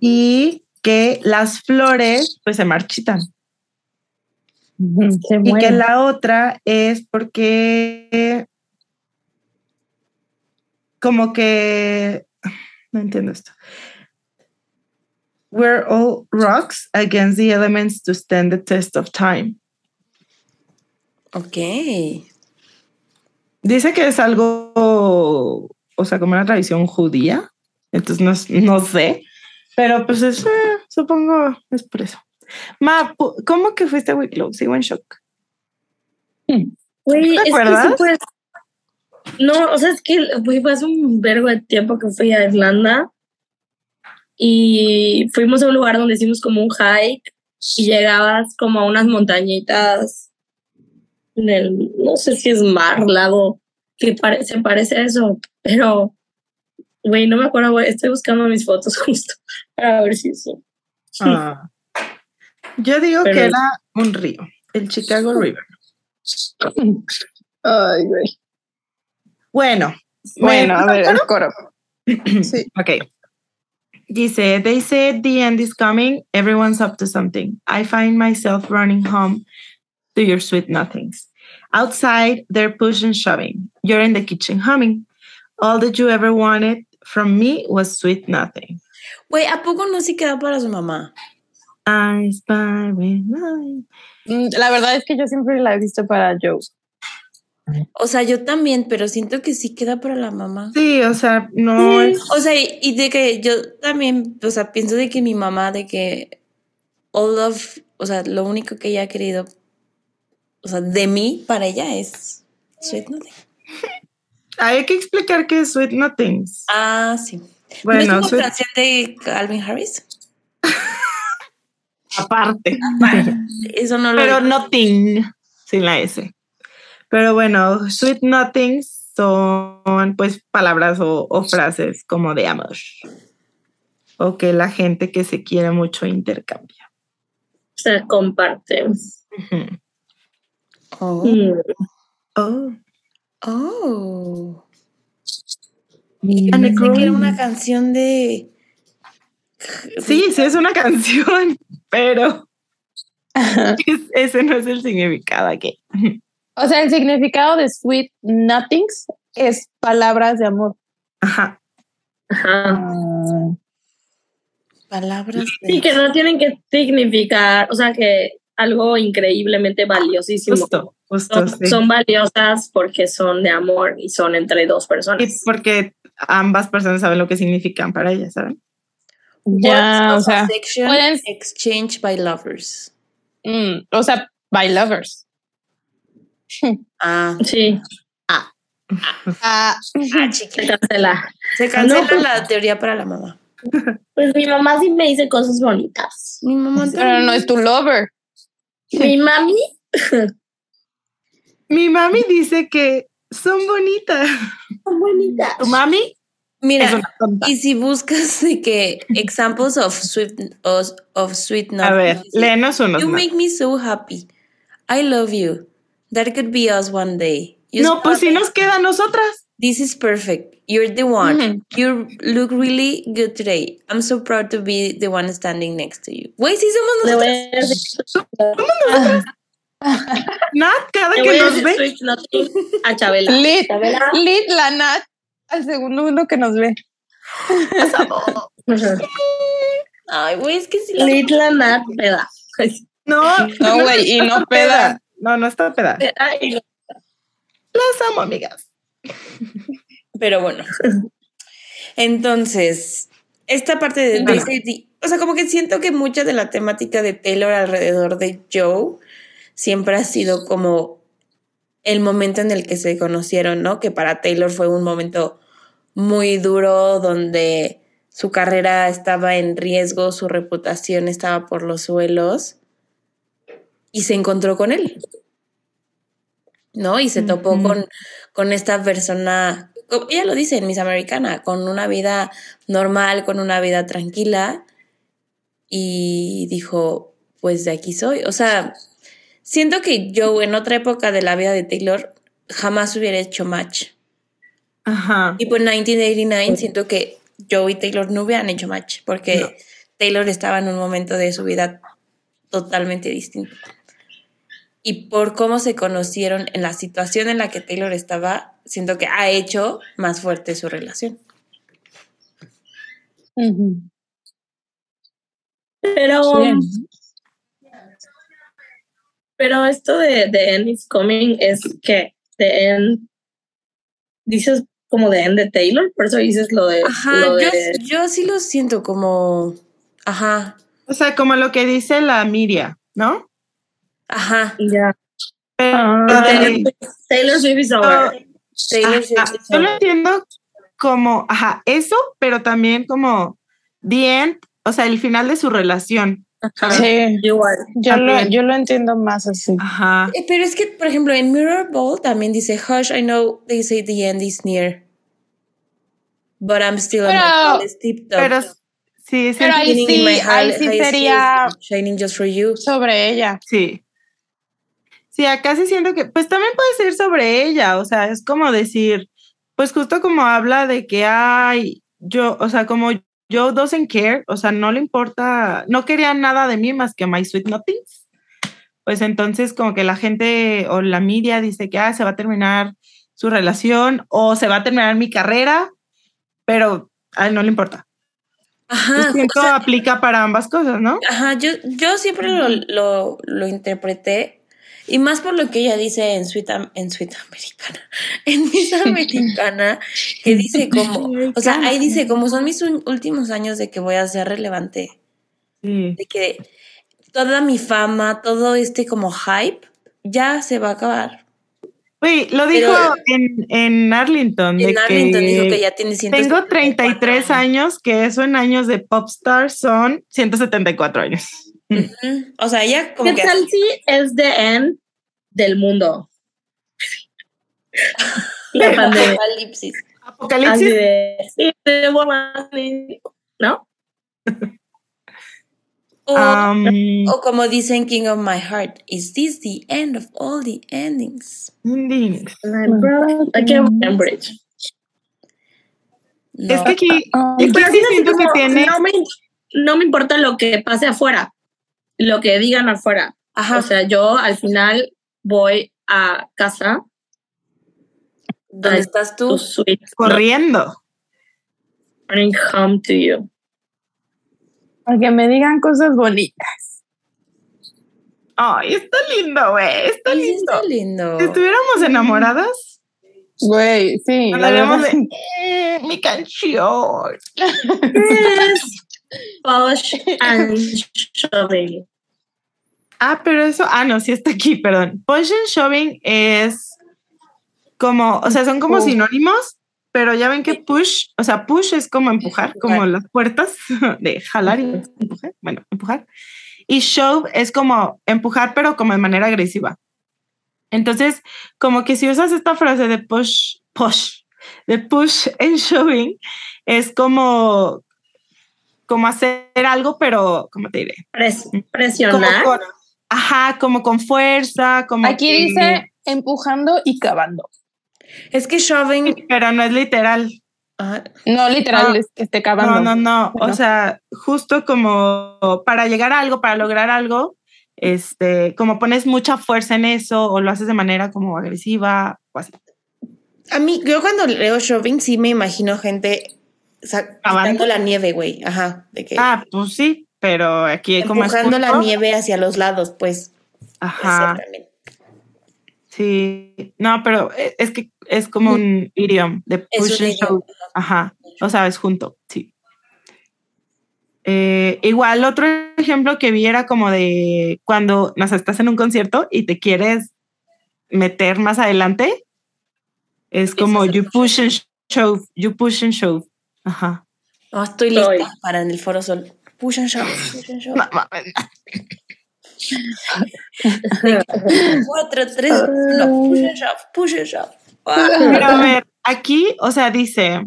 y que las flores pues se marchitan. Se Y que la otra es porque como que no entiendo esto. We're all rocks against the elements to stand the test of time. Ok. Dice que es algo, o sea, como una tradición judía. Entonces no, es- no sé, pero pues es, eh, supongo es por eso. Ma, ¿cómo que fuiste a Wicklow? Sigo en shock. Güey, ¿Te es que acuerdas? sí, pues, No, o sea, es que fue hace un vergo de tiempo que fui a Irlanda y fuimos a un lugar donde hicimos como un hike y llegabas como a unas montañitas en el, no sé si es mar, lago, que pare- se parece a eso, pero, güey, no me acuerdo, güey, estoy buscando mis fotos [LAUGHS] justo para ver si sí. Ah. Yo digo Pero- que era un río, el Chicago River. Ay, güey. Bueno, Bueno, a ¿me- ver, el coro. [CLEARS THROAT] Sí. Okay. Dice, they said the end is coming. Everyone's up to something. I find myself running home to your sweet nothings. Outside, they're push and shoving. You're in the kitchen humming. All that you ever wanted from me was sweet nothing. Güey, ¿a poco no se queda para su mamá? I spy with mine. Mm, La verdad es que yo siempre la he visto para Joe. O sea, yo también, pero siento que sí queda para la mamá. Sí, o sea, no es. O sea, y y de que yo también, o sea, pienso de que mi mamá, de que all of, o sea, lo único que ella ha querido, o sea, de mí para ella es Sweet Nothing. [LAUGHS] Hay que explicar qué es sweet nothings. Ah, sí. Bueno, ¿No es sweet- una canción de Calvin Harris? [LAUGHS] aparte. [LAUGHS] Eso no lo pero nothing sin la S. Pero bueno, sweet nothings son pues palabras o, o frases como de amor. O que la gente que se quiere mucho intercambia. O sea, comparte. Ujú. Oh. Mm. Oh. Oh. Pensé que era una canción de. Sí, sí es una canción, [LAUGHS] pero [LAUGHS] es- ese no es el significado aquí. O sea, el significado de sweet nothings es palabras de amor. Ajá. Ajá. Palabras Sí, de. que no tienen que significar, o sea, que algo increíblemente valiosísimo. Justo, justo, Son, sí. son valiosas porque son de amor y son entre dos Y personas. porque ambas personas saben lo que significan para ellas, ¿saben? Ya, Words o of sea, exchange by lovers. mm, o sea, by lovers. Ah, Sí, Ah, ah, [LAUGHS] se chiquita. cancela. Se cancela No, pues- la teoría para la mamá. Pues mi mamá sí me dice cosas bonitas. Mi mamá pero no es tu lover. Mi [LAUGHS] mami, Mi mami dice que son bonitas. son bonitas. ¿Tu mami? Mira, y si buscas de que examples of sweet of, of sweet A ver, léenos unos You más. make me so happy. I love you. That could be us one day. You No, pues sí nos queda a nosotras. This is perfect. You're the one. Ujú. You look really good today. I'm so proud to be the one standing next to you. Güey, sí somos nosotros. a decir, [LAUGHS] Nat, cada le que nos ve. a Chabela. Lit, Chabela. lit la Nat al segundo uno que nos ve. Ay, güey, es que sí. la- Litla Nat peda. No, [LAUGHS] No, güey, y no peda. No, no está peda. Ay, Las amo, amigas. Pero bueno. Entonces, esta parte de, di- o sea, como que siento que mucha de la temática de Taylor alrededor de Joe siempre ha sido como el momento en el que se conocieron, ¿no? Que para Taylor fue un momento muy duro donde su carrera estaba en riesgo, su reputación estaba por los suelos y se encontró con él. ¿No? Y se topó con, con esta persona, ella lo dice en Miss Americana, con una vida normal, con una vida tranquila. Y dijo, pues de aquí soy. O sea, siento que yo en otra época de la vida de Taylor jamás hubiera hecho match. Ajá. Tipo en 1989 siento que Joe y Taylor no hubieran hecho match porque No. Taylor estaba en un momento de su vida totalmente distinto. Y por cómo se conocieron en la situación en la que Taylor estaba, siento que ha hecho más fuerte su relación. Pero, pero esto de The End is Coming es que The End, dices como The End de Taylor, por eso dices lo de... Ajá, lo yo, de- yo sí lo siento como, ajá, O sea, como lo que dice la Miria, ¿no? Ajá. ya. Pero Ah. de- Taylor Swift is over. Taylor Ajá, Swift is yo lo entiendo como, ajá, eso, pero también como the end, o sea, el final de su relación. Ajá. Sí, Igual. yo lo, yo lo entiendo más así. Ajá. Eh, Pero es que, por ejemplo, en Mirror Ball también dice, Hush, I know they say the end is near. But I'm still on my Pero- tip top. Pero sí, sí, Pero ahí sí, ahí sí sería Shining just for you. sobre ella. sí. Sí, acá sí siento que, pues también puede ser sobre ella, o sea, es como decir, pues justo como habla de que hay, yo, o sea, como yo doesn't care, o sea, no le importa, no quería nada de mí más que My Sweet Nothings. Pues entonces como que la gente o la media dice que ah, se va a terminar su relación o se va a terminar mi carrera, pero a él no le importa. Ajá, siento o sea, aplica para ambas cosas, ¿no? ajá, yo, yo siempre lo, lo, lo interpreté, y más por lo que ella dice en Sweet, Am- en Sweet Americana, [LAUGHS] en Miss Americana, que dice como, o sea, ahí dice como son mis últimos años de que voy a ser relevante, Sí. de que toda mi fama, todo este como hype, ya se va a acabar. Uy, lo dijo Pero- en, en Arlington. de En Arlington que dijo que ya tiene 174 Tengo 33 años, que eso en años de popstar son 174 años. Ujú. O sea, ella como ¿Qué que tal si es The End del mundo? [LAUGHS] La pandemia. apocalipsis. Apocalipsis. ¿no? O, um, o como dicen King of My Heart, is this the end of all the endings? endings. No. Es que aquí, Ah, aquí Pero sí siento que como, tiene. no, me, no me importa lo que pase afuera, lo que digan afuera. Ajá. O sea, yo al final voy a casa, ¿Dónde estás tu tú? corriendo. bring home to you. Para que me digan cosas bonitas. Ay, está lindo, güey. Está Sí, lindo. está lindo. Si estuviéramos enamoradas, Güey, sí. la hablaríamos de "Eh, mi canción. [LAUGHS] [LAUGHS] Push and [LAUGHS] shoving. Ah, pero eso, ah, no, sí está aquí, perdón. Push and shoving es como, o sea, son como sinónimos, pero ya ven que push, o sea, push es como empujar, como las puertas [LAUGHS] de jalar y empujar, bueno, empujar. Y shove es como empujar, pero como de manera agresiva. Entonces, como que si usas esta frase de push, push, de push and shoving, es como, como hacer algo, pero, ¿cómo te diré? Pres- Como presionar. con, ajá, como con fuerza, como Aquí que- dice empujando y cavando. Es que shoving. pero no es literal. ah, No literal, Ah. es que esté cavando. No, no, no. Bueno. O sea, justo como para llegar a algo, para lograr algo, este, como pones mucha fuerza en eso o lo haces de manera como agresiva o así. a mí, yo cuando leo shoving sí me imagino gente sa- Cavando. quitando la nieve, güey. Ajá. De que Ah, pues sí, pero aquí como es empujando la nieve hacia los lados, pues. Ajá, sí. No, pero e- es que es como un idiom de push and idioma. Ajá, o sea, es junto, sí. Eh, igual otro ejemplo que vi era como de cuando no sé, estás en un concierto y te quieres meter más adelante, es como you push push and shove, you push and shove. Ajá. No, estoy Estoy. lista para en el foro sol. Push and shove, push and shove. No. Cuatro, tres, uno. Push and shove, push and shove. Ah. Pero a ver, aquí, o sea, dice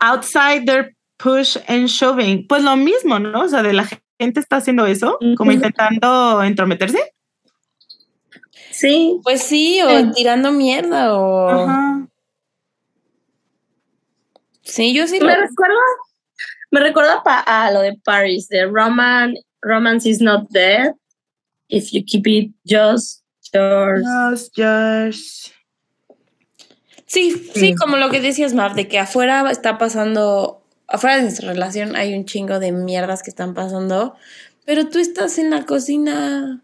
outside their push and shoving. Pues lo mismo, ¿no? O sea, de la gente está haciendo eso, como intentando entrometerse. Sí, Pues sí, o Sí. tirando mierda, o. Ajá. Sí, yo sí lo. me recuerda, me recuerda pa- a lo de Paris, de Roman, Romance is not dead. if you keep it just yours. Just, just. Sí, sí, como lo que decías, Mav, de que afuera está pasando, afuera de nuestra relación hay un chingo de mierdas que están pasando, pero tú estás en la cocina,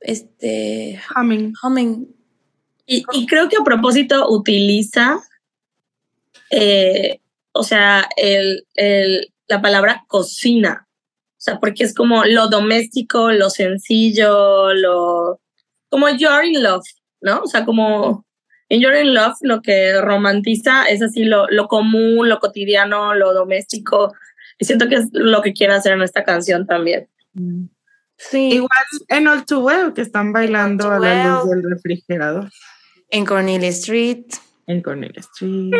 este, Humming. humming. Y, y creo que a propósito utiliza, eh, o sea, el, el, la palabra cocina. O sea, porque es como lo doméstico, lo sencillo, lo... Como you're in love, ¿no? O sea, como en You're in Love lo que romantiza es así lo, lo común, lo cotidiano, lo doméstico. Y siento que es lo que quiere hacer en esta canción también. Sí. Igual en All Too Well, que están bailando a la luz del refrigerador En Cornelia Street. En Cornelia Street.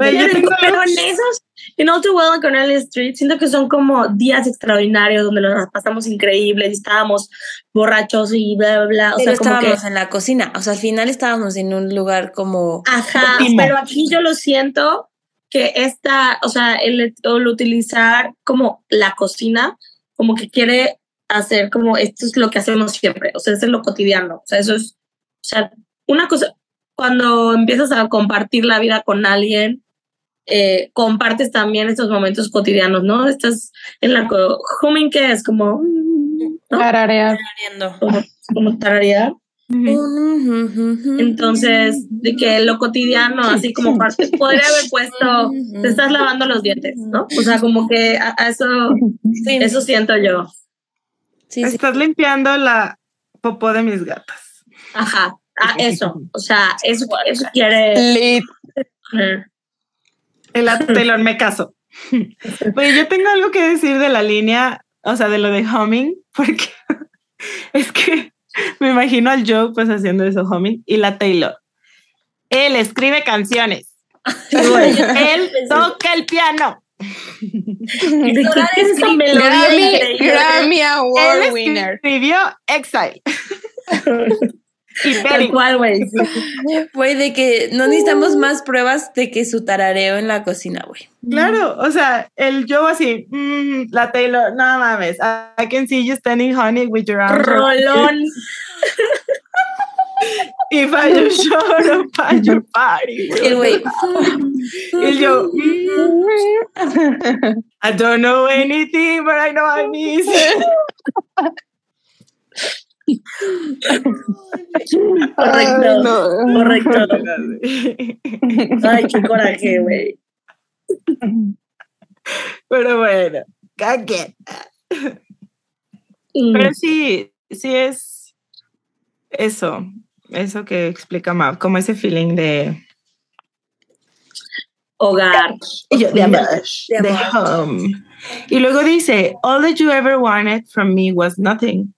Yo tengo pero en esos, en All Too Well and Cornelia Street, siento que son como días extraordinarios donde nos pasamos increíbles y estábamos borrachos y bla, bla, bla. O Pero sea, como que estábamos en la cocina. O sea, al final estábamos en un lugar como. Ajá, pero aquí yo lo siento que esta, o sea, el, el utilizar como la cocina, como que quiere hacer como esto es lo que hacemos siempre, o sea, es lo cotidiano, o sea, eso es, o sea, una cosa, cuando empiezas a compartir la vida con alguien, eh, compartes también estos momentos cotidianos, ¿no? Estás en la humming que es como, mm, ¿no? Tararear. Como, como tararear. Entonces, de que lo cotidiano, así como parte, podría haber puesto, te estás lavando los dientes, ¿no? O sea, como que a, a eso, Sí, eso siento yo. sí, sí. Estás limpiando la popó de mis gatas. Ajá, a [LAUGHS] eso. O sea, eso, eso quiere. Lit. El Taylor me caso. [LAUGHS] Pero yo tengo algo que decir de la línea, o sea, de lo de humming, porque [LAUGHS] es que me imagino al Joe pues haciendo eso humming y la Taylor. Él escribe canciones. Él toca el piano. ¿De qué es esa melodía Grammy? Grammy Él Award winner. escribió Exile. Y Tal cual, güey. [LAUGHS] Güey, de que no necesitamos más pruebas de que su tarareo en la cocina, güey. Claro, o sea, el Joe así, mm, la Taylor, no mames, I, I can see you standing honey with your arms. Rolón. [LAUGHS] If I just showed up at your party. [LAUGHS] El güey. Y el yo, mm, I don't know anything, but I know I miss it. Correcto. Ay, no. Correcto. Ay, qué coraje, güey. Pero bueno, cague. Mm. Pero sí, sí es eso, eso que explica Mav, como ese feeling de, Hogar. yo, de amor, De de home. Y luego dice, all that you ever wanted from me was nothing.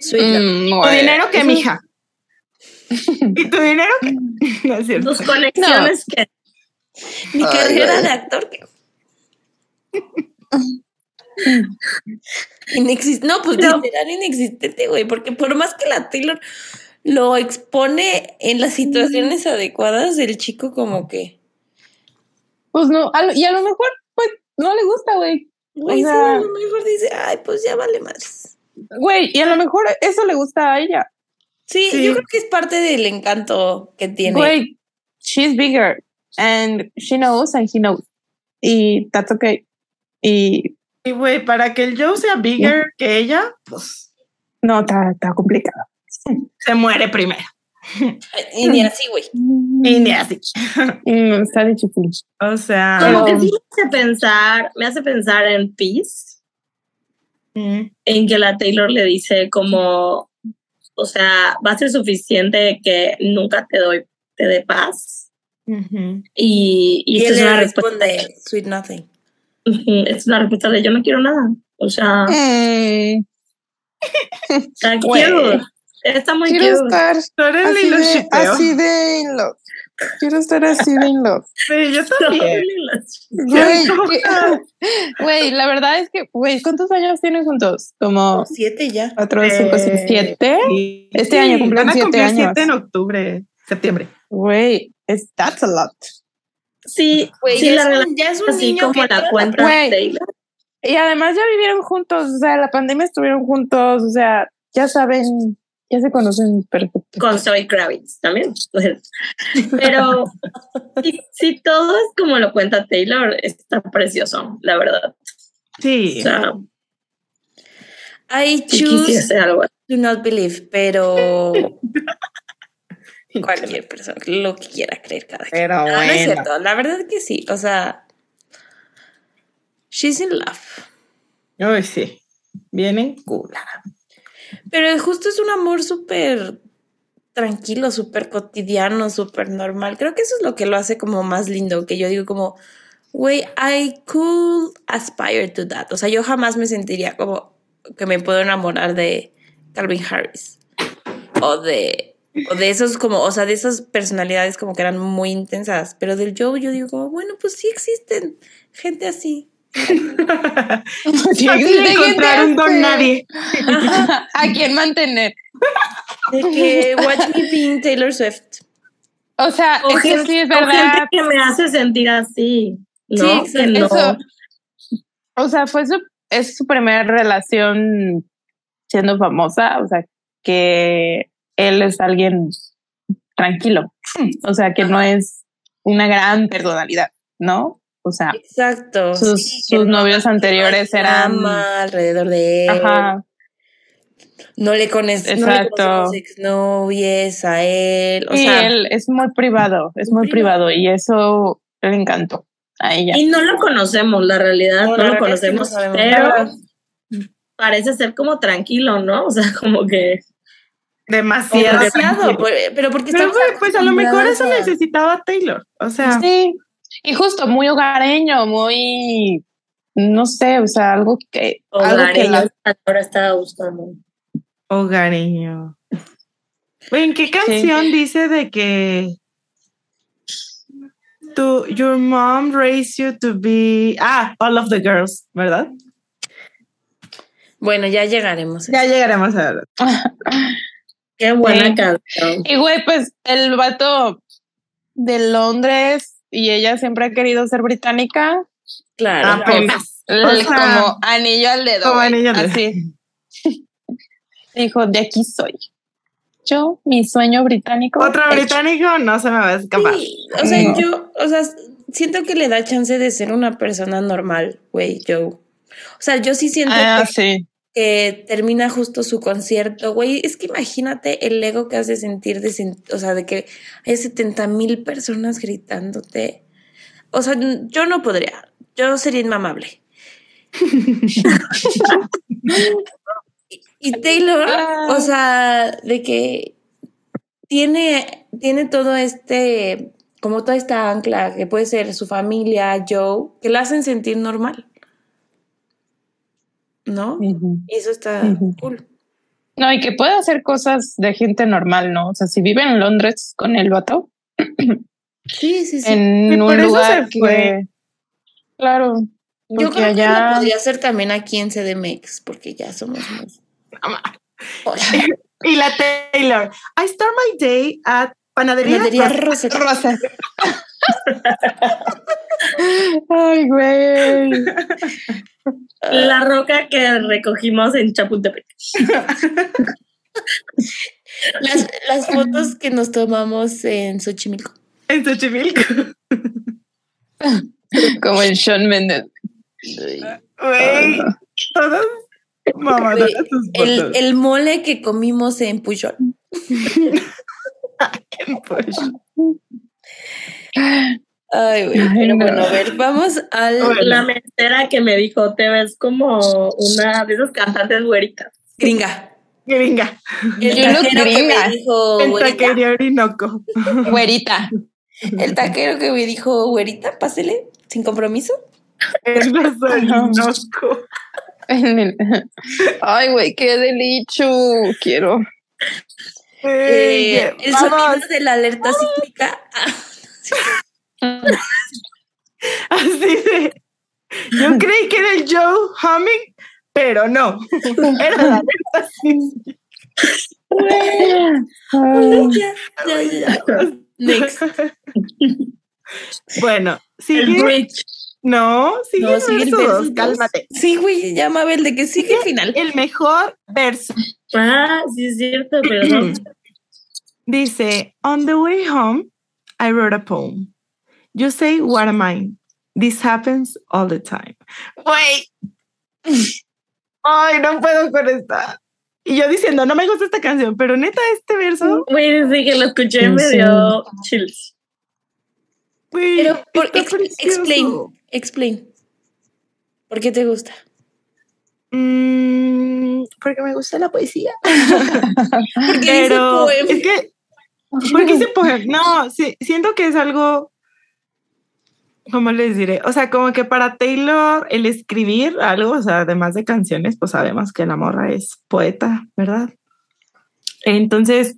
Mm, Tu güey. dinero que, mija. ¿Y tu dinero que? [LAUGHS] No es cierto. Tus conexiones que. Mi Ay, carrera de actor. que- [LAUGHS] Inexist no, pues Pero- literal inexistente, güey, porque por más que la Taylor lo expone en las situaciones adecuadas, el chico como que, Pues no, a lo- y a lo mejor, pues, no le gusta, güey. güey, O sí, sea- a lo mejor dice, ay, pues ya vale madres. Güey, y a lo mejor eso le gusta a ella. Sí, Sí. yo creo que es parte del encanto que tiene. Güey, she's bigger and she knows and he knows. Y that's okay. Y Y güey, para que el Joe sea bigger que ella, pues no, está, está complicado. se muere primero. Y ni así, güey. Y ni así. [LAUGHS] Mm, está difícil. O sea, Como que Pero- sí me hace pensar, me hace pensar en Peace, mm, en que la Taylor le dice como, o sea, va a ser suficiente que nunca te doy, te dé paz. Y, y, Y esta él es le una respuesta, responde, sweet nothing. Es una respuesta de yo no quiero nada. O sea, Mm, está [LAUGHS] Güey. cute. Está muy quiero cute. estar así de, así de in love. Quiero estar así de in love. Sí, yo también. [LAUGHS] Güey, la verdad es que, güey, ¿cuántos años tienen juntos? Como Siete ya. cuatro, cinco, seis, Eh, siete. Sí, Este año cumplen van a siete cumplir años. siete en octubre, septiembre. Güey, es that's a lot. Sí, Güey, sí, ya, la es un, ya es un así niño como que la cuenta. Taylor. Y además ya vivieron juntos, o sea, la pandemia estuvieron juntos, o sea, ya saben, ya se conocen perfecto. Con Zoe Kravitz también. Pero [LAUGHS] si, si todo es como lo cuenta Taylor, está precioso, la verdad. Sí. O sea, I si choose quisiese algo to not believe, pero [LAUGHS] cualquier persona, lo que quiera creer cada quien. Pero No, no es cierto, la verdad que sí, o sea, she's in love. Uy, sí. Vienen cool. Pero justo es un amor súper tranquilo, súper cotidiano, súper normal. Creo que eso es lo que lo hace como más lindo, que yo digo como, güey, I could aspire to that. O sea, yo jamás me sentiría como que me puedo enamorar de Calvin Harris. O de, o de esos como, o sea, de esas personalidades como que eran muy intensas. Pero del Joe yo digo como, bueno, pues sí existen gente así. [LAUGHS] Sí, Fácil de encontrar un don nadie. ¿A quién mantener? De que watch me being Taylor Swift. O sea, O es que gente- sí es o gente verdad. que me hace sentir así. ¿no? Sí, Que no- Eso, o sea, fue su, es su primera relación siendo famosa, o sea, que él es alguien tranquilo, o sea, que no es una gran personalidad, ¿no? O sea, Exacto. sus, sí, novios anteriores eran... alrededor de él. Ajá, No le conoces, no le exnovies a él. O y sea, él es muy privado, es muy privado y eso le encantó a ella. Y no lo conocemos, la realidad, No, no, la lo no conocemos, pero nada. parece ser como tranquilo, ¿no? O sea, como que Demasiado. Pero porque Pero pues a lo mejor eso necesitaba Taylor. O sea, Sí, y justo muy hogareño, muy, no sé, o sea, algo que, algo que hogareño la- ahora estaba buscando. hogareño. ¿En qué canción dice de que tu, your mom raised you to be ah all of the girls, ¿verdad? Bueno, ya llegaremos. Ya llegaremos a ver. Qué buena Sí. canción. Y güey, pues el vato de Londres y ella siempre ha querido ser británica, Claro. O sea, como anillo al dedo. como anillo al dedo. Así. [LAUGHS] Dijo, de aquí soy. Yo, mi sueño británico. Otro hecho. británico no se me va a escapar. Sí, o sea, No. yo, o sea, siento que le da chance de ser una persona normal, güey, Joe. O sea, yo sí siento Ah, que, sí. Que termina justo su concierto, güey. Es que imagínate el ego que hace sentir de, o sea, de que hay 70 mil personas gritándote. O sea, yo no podría. Yo sería inmamable. [LAUGHS] y, Taylor, o sea, de que tiene, tiene todo este, como toda esta ancla que puede ser su familia, Joe, que la hacen sentir normal. ¿No? Y eso está cool. No, y que puede hacer cosas de gente normal, ¿no? O sea, si vive en Londres con el vato, Sí, sí, sí. en Y por un eso lugar se fue. que. Claro. Yo creo que lo podría hacer también aquí en CDMX, porque ya somos más. [LAUGHS] Y la Taylor. I start my day at Panadería, Panadería Rosa. Rosa. [LAUGHS] Ay, güey. La roca que recogimos en Chapultepec. Las, las fotos que nos tomamos en Xochimilco. En Xochimilco. Como el Sean Mendes. Güey, todas mamadoras tus El, fotos. el mole que comimos en Puyol. [LAUGHS] Pues, Ay, güey. Ay, Pero no. bueno, a ver, vamos al. La mesera que me dijo, te ves como una de esas cantantes güeritas. Gringa. Gringa. El Yo taquero que gringa. me dijo, güerita. taquería Orinoco. Güerita. El taquero que me dijo, güerita, pásele, sin compromiso. Los Orinoco. El- [LAUGHS] Ay, güey, qué delicho. Quiero. Eh, Eh, el vamos, sonido de la alerta sísmica. [LAUGHS] así de. Yo creí que era el Joe humming, pero no. Era la [LAUGHS] ya, ya, ya. Next. Bueno, sigue. No, sigue No, sigue el verso cálmate. Sí, güey, ya Mabel, de que sigue el final. El mejor verso. Ah, sí es cierto, pero no. [CLEARS THROAT] Dice, on the way home, I wrote a poem. You say, what am I? This happens all the time. Güey. [LAUGHS] Ay, no puedo con esta. Y yo diciendo, no me gusta esta canción, pero neta, este verso, Güey, desde que lo escuché Sí, me sí. dio chills. güey, Pero, por, ex- explain, explain. ¿Por qué te gusta? Mm, porque me gusta la poesía. [LAUGHS] Porque dice Pero poema. es que, porque ese poema, no, sí, siento que es algo, ¿cómo les diré? O sea, como que para Taylor el escribir algo, o sea, además de canciones, pues sabemos que la morra es poeta, ¿verdad? Entonces,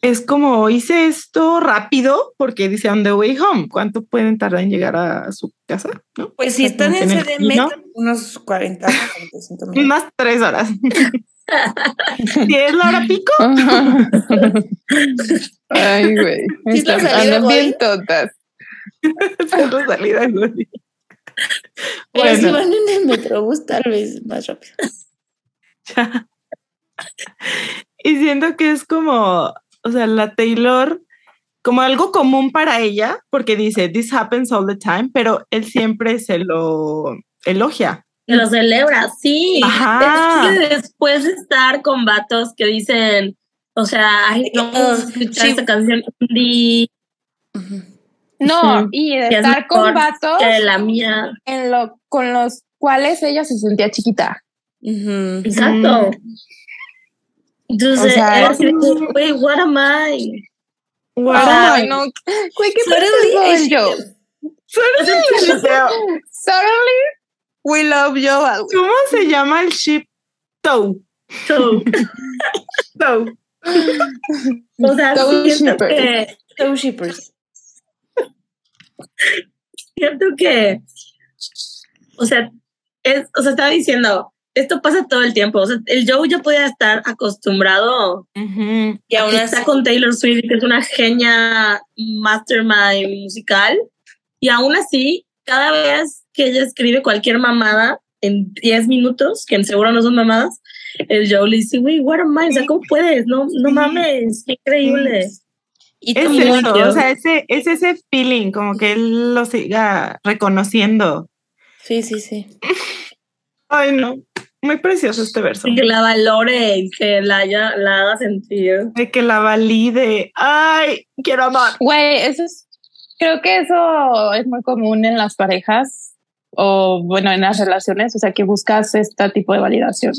es como hice esto rápido porque dice on the way home. ¿Cuánto pueden tardar en llegar a su casa? ¿No? Pues si están en CDMX, camino, unos 40, 45 minutos. Unas tres horas. [LAUGHS] si es la hora pico, [LAUGHS] Ay, güey. ¿Sí es la Están- salida, andan bien tontas. [LAUGHS] es la salida de. Pero si van en el metrobús, tal vez más rápido. Y siento que es como, o sea, la Taylor, como algo común para ella, porque dice, this happens all the time, pero él siempre se lo elogia. Que lo celebra, sí. Ajá. Es que después de estar con vatos que dicen, o sea, ay, no puedo escuchar Sí. esta canción indie. No, y de que es estar con vatos que la mía. en lo, con los cuales ella se sentía chiquita. Exacto. Entonces, O sea, era así güey, what am I? Wow. Ay, no. Güey, ¿qué Suddenly, yo? Suddenly, we love Joe. ¿Cómo se llama el ship? Toe. So, Toe. o sea, Double siento shipper. que, Two shippers. siento que, o sea, es, o sea, estaba diciendo, esto pasa todo el tiempo. O sea, el Joe ya podía estar acostumbrado Ujú. Y aún que así, está con Taylor Swift, que es una genia mastermind musical. Y aún así, cada vez que ella escribe cualquier mamada en 10 minutos, que seguro no son mamadas, el Joe le dice, güey, what am I? O sea, ¿cómo puedes? No, no mames, qué increíble. y Es eso, o sea, ese, es ese feeling, como que él lo siga reconociendo. Sí, sí, sí. Ay, no. Muy precioso este verso. Y que la valore y que la, haya, la haga sentir. De que la valide. Ay, quiero amar. Güey, eso es, creo que eso es muy común en las parejas o bueno, en las relaciones, o sea, que buscas este tipo de validación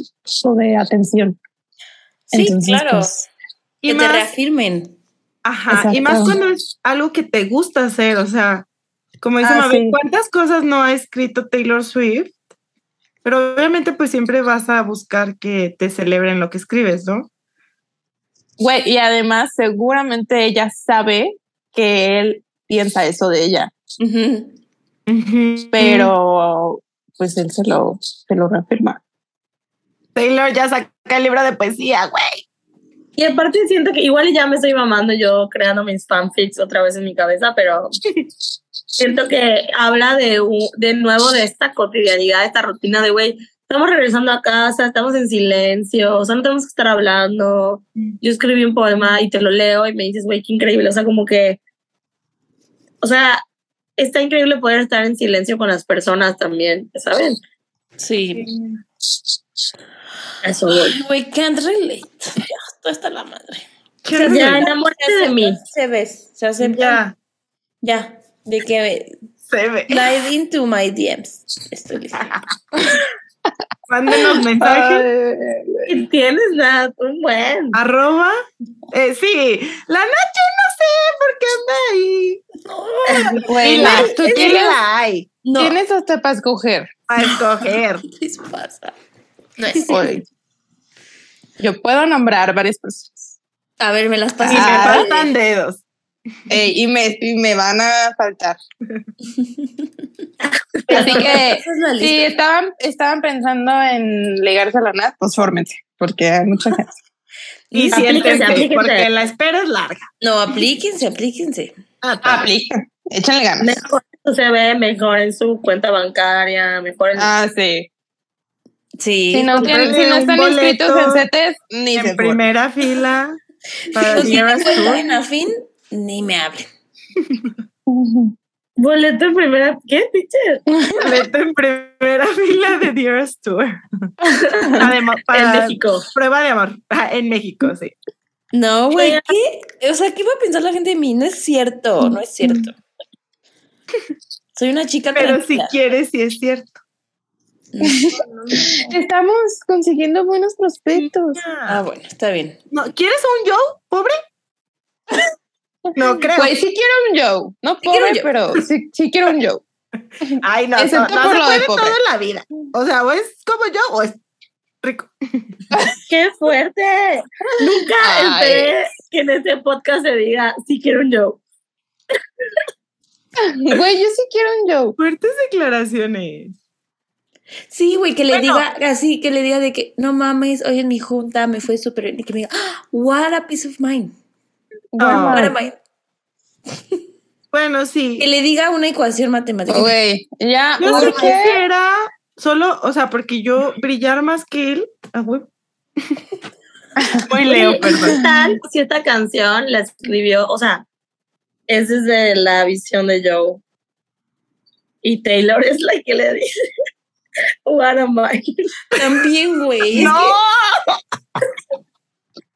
o de atención. Sí, Entonces, claro. pues, Y que te más, reafirmen. ajá, y más cuando es algo que te gusta hacer, o sea, como dice Ah, Mabel, sí. ¿cuántas cosas no ha escrito Taylor Swift? Pero obviamente pues siempre vas a buscar que te celebren lo que escribes, ¿no? Güey, y además seguramente ella sabe que él piensa eso de ella, pero pues él se lo, se lo reafirma. Taylor ya saca el libro de poesía, güey. Y aparte siento que igual ya me estoy mamando yo creando mis fanfics otra vez en mi cabeza, pero [LAUGHS] siento que habla de, de nuevo de esta cotidianidad, esta rutina de, güey, estamos regresando a casa, estamos en silencio, o sea, no tenemos que estar hablando. Yo escribí un poema y te lo leo y me dices, güey, qué increíble, o sea, como que, o sea, está increíble poder estar en silencio con las personas también, ¿saben? Sí. Eso, güey. We can't relate. Ya, esto está la madre. Ya, enamórate de mí. Se ves, se acepta. Ya, Ya. De que se ve. slide into my DMs. Estoy lista. [LAUGHS] Mándenos mensajes. Y tienes nada, un buen. Arroba. Eh, sí, la noche no sé por qué anda ahí. Y la- tú y tienes, la hay No. tienes hasta para escoger. para escoger. [LAUGHS] ¿Qué les pasa? No es. Yo puedo nombrar varias personas. A ver, me las Y pasas. me faltan dedos. Y, me, y me van a faltar. [LAUGHS] Así que es si estaban, estaban pensando en ligarse a la NAT, pues fórmense, porque hay mucha gente. [LAUGHS] Y Aplíquense, siéntense, aplíquense. porque la espera es larga. No, aplíquense, aplíquense. Ah, Apliquen, échenle ganas. Mejor se ve mejor en su cuenta bancaria, mejor en Ah, sí. Sí. Si no, tienen- si no están inscritos en CETES, ni se En primera fila para Eras tienen cuenta en afín, ni me hablen. [LAUGHS] boleto en primera. ¿Qué, teacher? [LAUGHS] Boleto en primera fila de Eras Tour. [LAUGHS] Además, En para México. prueba de amor. Ah, en México, sí. No, güey. ¿qué? O sea, ¿qué va a pensar la gente de mí? No es cierto, no es cierto. Soy una chica Pero si quieres, sí es cierto. Estamos consiguiendo buenos prospectos. Ah, bueno, está bien. No, ¿Quieres un Joe, pobre? No [LAUGHS] creo. Pues sí quiero un Joe. No Sí pobre, Joe. pero sí, sí quiero un Joe. [LAUGHS] Ay, no, Excepto no por se lo de puede pobre. todo en la vida. O sea, o es como yo o es rico. [LAUGHS] ¡Qué fuerte! Nunca Ay. esperé que en este podcast se diga si quiero un yo. Güey, yo sí quiero un Joe. Fuertes declaraciones. Sí, güey, que le Bueno. diga así, que le diga de que no mames, hoy en mi junta me fue súper bien", y que me diga, "Ah, what a peace of mind. Ah. What am I?" [LAUGHS] Bueno, sí. Que le diga una ecuación matemática. Güey, ya Yo urge. quisiera, solo, o sea, porque yo brillar más que él. Ah, güey. [LAUGHS] Muy Leo, perdón. ¿qué tal si esta canción la escribió? O sea, es desde la visión de Joe. Y Taylor es la que le dice, [LAUGHS] What am I? También, güey. es ¡No!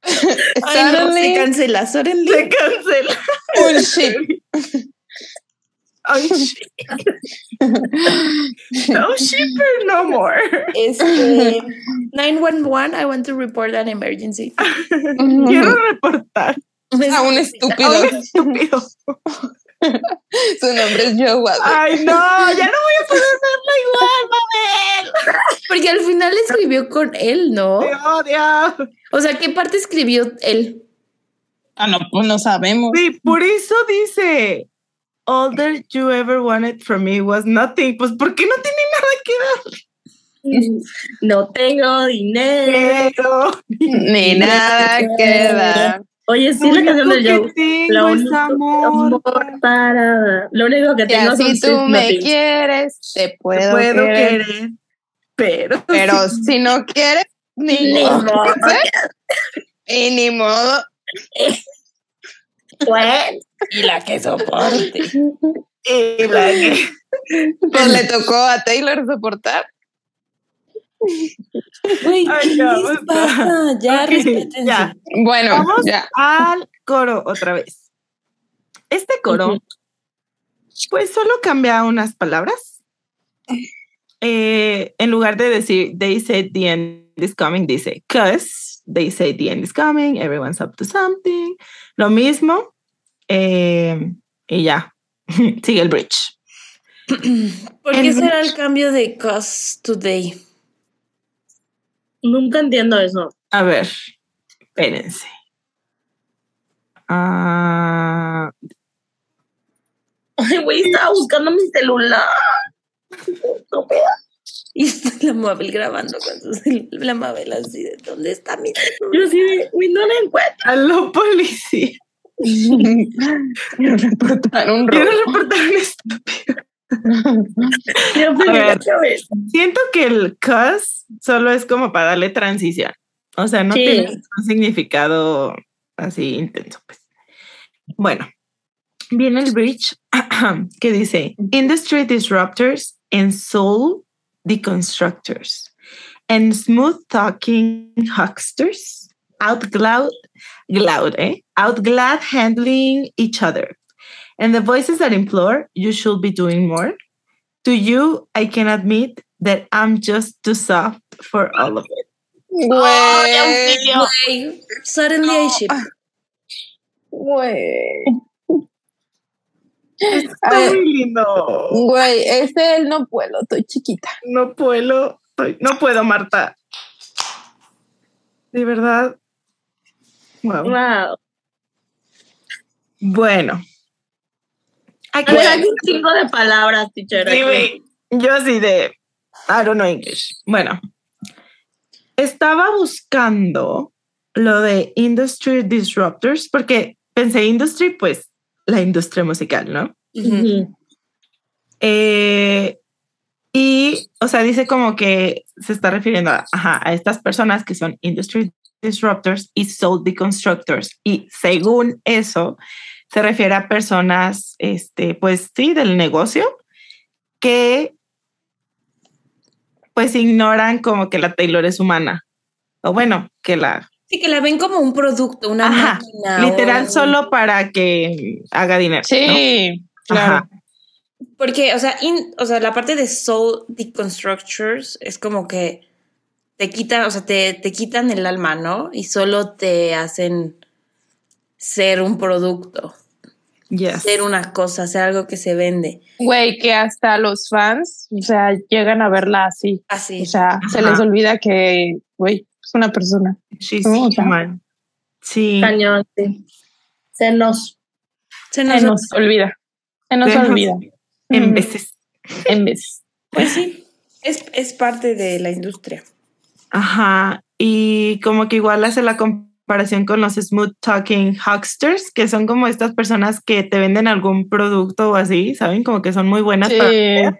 [LAUGHS] Ay, no, se cancela. Suddenly. Se cancela. un ship. Ay, shit. No shipper no more. Este, 911, I want to report an emergency. [LAUGHS] Quiero reportar A un a estúpido. un estúpido. [LAUGHS] Su nombre es Joe Watson. Ay, no, ya no voy a poder verlo igual, Mabel. Porque al final escribió con él, ¿no? Te odio. O sea, ¿qué parte escribió él? Ah, no, pues no sabemos. Sí, por eso dice, all that you ever wanted from me was nothing. Pues, ¿por qué no tiene nada que No tengo dinero. dar? Ni nada queda. Oye, sí, Lo la canción de único Joe. Lo es único, amor. amor para. Lo único que tengo son así tú me quieres, te Te puedo, puedo querer. querer, pero, Pero si no quieres, ni, Ni modo. modo. [LAUGHS] Y ni modo. [LAUGHS] Bueno, Y la que soporte. [LAUGHS] Y la que- Pues le tocó a Taylor soportar. Bueno, Vamos ya. al coro otra vez. Este coro, pues solo cambia unas palabras. Eh, en lugar de decir they say the end is coming, dice cause they say the end is coming, everyone's up to something. Lo mismo. eh, y ya. [LAUGHS] Sigue el bridge. [CLEARS THROAT] ¿Por qué será el cambio de cause today? Nunca entiendo eso. A ver, espérense. Ah, Ay, güey, estaba buscando mi celular. No. [LAUGHS] Y está la Mabel grabando con su cel- la Mabel así de ¿dónde está mi celular? Yo sí, güey, no la encuentro. aló, policía. [LAUGHS] Quiero reportar un Quiero robo. reportar un estúpido. [LAUGHS] Ver. Siento que el cuz solo es como para darle transición. O sea, no Sí. tiene un significado así intenso. Pues. Bueno, viene el bridge [CLEARS THROAT] que dice Industry Disruptors and Soul Deconstructors and Smooth Talking Hucksters outglad, glad, eh? outglad handling each other. And the voices that implore you should be doing more. To you, I can admit that I'm just too soft for all of it. Güey. Güey, suddenly I ship. Güey. Está A ver. muy lindo. Güey, ese él no puedo, estoy chiquita. No puedo, estoy- no puedo, Marta. De verdad. Wow. Wow. Bueno. Aquí hay un chingo de palabras, teacher. Sí. Yo así de, I don't know English. Bueno, estaba buscando lo de Industry Disruptors porque pensé industry, pues la industria musical, ¿no? Ujú. Ujú. Eh, y, o sea, dice como que se está refiriendo a, ajá, a estas personas que son industry disruptors y soul deconstructors. Y según eso, se refiere a personas, este, pues sí, del negocio, que pues ignoran como que la Taylor es humana. O bueno, que la... Sí, que la ven como un producto, una Ajá, máquina. literal o- solo para que haga dinero. ¿no? Sí, claro. Ajá. Porque, o sea, in- o sea, la parte de soul deconstructors es como que te quitan, o sea, te, te quitan el alma, ¿no? Y solo te hacen ser un producto, Yes. ser una cosa, ser algo que se vende. Güey, que hasta los fans, o sea, llegan a verla así. Así. O sea, se les olvida que, güey, es una persona. She's ¿no? Human. Sí. Cañón, sí. Se nos. se Se nos, nos olvida. Se nos Se nos- olvida. En veces. En vez. Pues sí, es, es parte de la industria. Ajá. Y como que igual hace la comparación con los smooth talking hucksters, que son como estas personas que te venden algún producto o así, ¿saben? Como que son muy buenas Sí. para vender.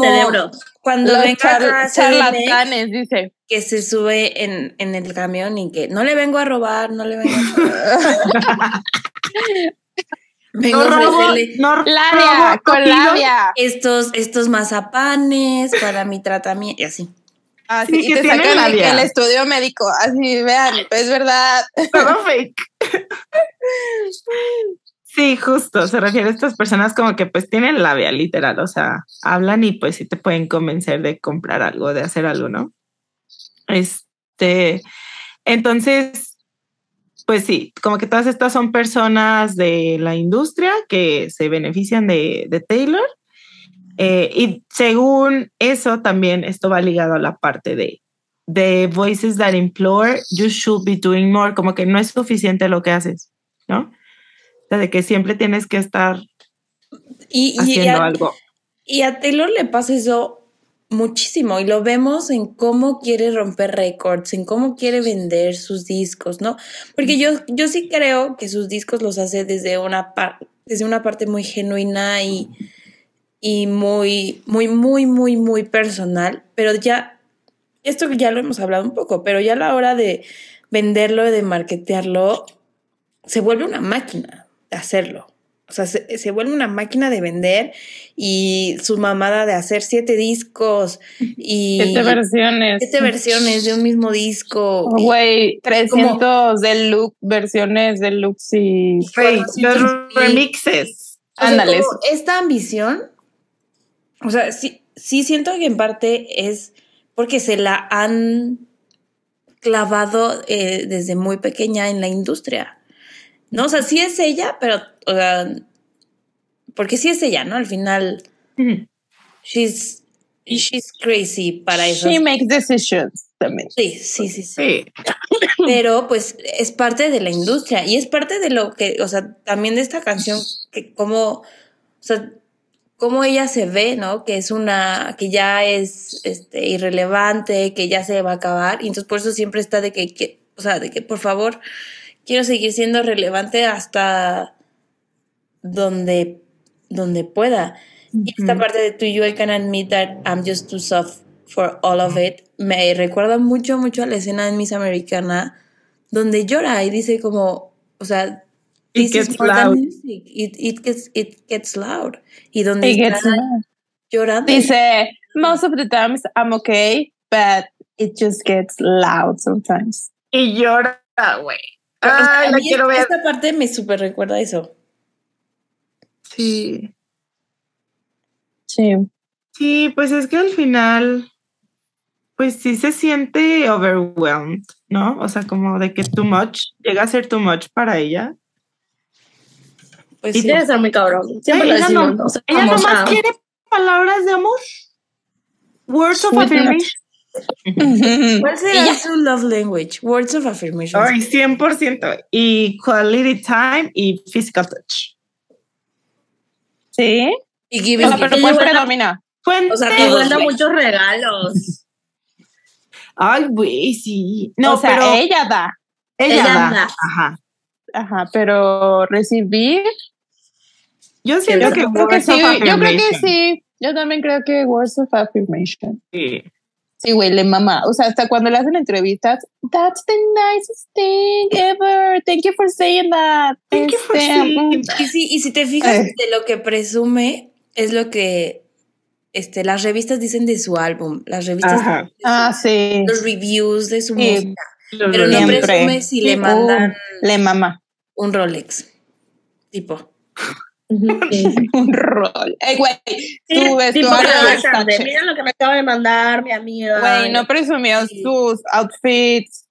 Cerebro. Cuando Los venga char- charlatanes, dice. que se sube en, en el camión y que no le vengo a robar, no le vengo a robar. [LAUGHS] vengo No a robo, no Labia, con labia. estos, estos mazapanes para mi tratamiento y así. Así, Sí, y que te sacan labia. el estudio médico. Así, vean, [LAUGHS] es verdad. Todo fake. [LAUGHS] Sí, justo, se refiere a estas personas como que pues tienen labia, literal, o sea, hablan y pues sí te pueden convencer de comprar algo, de hacer algo, ¿no? Este, entonces, pues sí, como que todas estas son personas de la industria que se benefician de, de Taylor. Eh, y según eso, también esto va ligado a la parte de, de voices that implore, you should be doing more, como que no es suficiente lo que haces, ¿no? O sea, de que siempre tienes que estar Y, y, haciendo a, algo. y a Taylor le pasa eso muchísimo y lo vemos en cómo quiere romper récords, en cómo quiere vender sus discos, ¿no? Porque yo, yo sí creo que sus discos los hace desde una, par- desde una parte muy genuina y, y muy, muy, muy, muy, muy personal, pero ya, esto ya lo hemos hablado un poco, pero ya a la hora de venderlo, de marketearlo, se vuelve una máquina de hacerlo. O sea, se, se vuelve una máquina de vender y su mamada de hacer siete discos y Siete versiones. siete versiones de un mismo disco. Güey, 300 deluxe, versiones deluxe y... Los remixes. O sea, Ándale. como esta ambición, o sea, sí, sí siento que en parte es porque se la han clavado eh, desde muy pequeña en la industria. ¿No? O sea, sí es ella, pero, o sea, porque sí es ella, ¿no? Al final, she's, she's crazy para eso. She makes decisions también. Sí, sí, sí, sí. Sí, Pero pues es parte de la industria y es parte de lo que, o sea, también de esta canción, que como, o sea, cómo ella se ve, ¿no? Que es una, que ya es este, irrelevante, que ya se va a acabar. Y entonces por eso siempre está de que, que, o sea, de que por favor, quiero seguir siendo relevante hasta donde, donde pueda. Y esta parte de To You I can admit that I'm just too soft for all of it me recuerda mucho, mucho a la escena de Miss Americana donde llora y dice como, o sea, this is gets loud. music. It, it gets, it gets loud. Y donde It está gets mad. llorando. Dice, most of the times I'm okay, but it just gets loud sometimes. Y llora, güey. O sea, Ay, a la quiero ver. Esta parte me súper recuerda eso. Sí. Sí. Sí, pues es que al final, pues sí se siente overwhelmed, ¿no? O sea, como de que too much, llega a ser too much para ella. Pues Y sí. Debe ser muy cabrón. Siempre lo ella decimos. no- o sea, ella o nomás sea, quiere palabras de amor. Words of affirmation. ¿Cuál será su love language? Words of affirmation. Ay, 100%. Y quality time y physical touch. Sí. Y O giving sea, gifts. pero ¿cuál predomina? Fuente. O sea, que manda muchos regalos. Ay, güey, sí. No, o sea, pero ella da. ella, ella da. da. Ajá. Ajá, pero recibir. Yo siento Yo que, Yo creo que words sí, yo creo que sí. Yo también creo que words of affirmation. Sí. Sí, güey, le mama. O sea, hasta cuando le hacen entrevistas, that's the nicest thing ever. Thank you for saying that. Thank you for Este, saying mm, that. Y sí, y si te fijas Eh. de lo que presume, es lo que este, las revistas dicen de su álbum. Las revistas Ajá. dicen Ah, sí. los reviews de su Sí. música. Pero no Siempre. presume si le Uh, mandan le mama. un Rolex. Tipo. [LAUGHS] Un rol. Ey, güey, Sí, tu vestuario Mira lo que me acaba de mandar mi amiga. Güey, no presumió Sí. sus outfits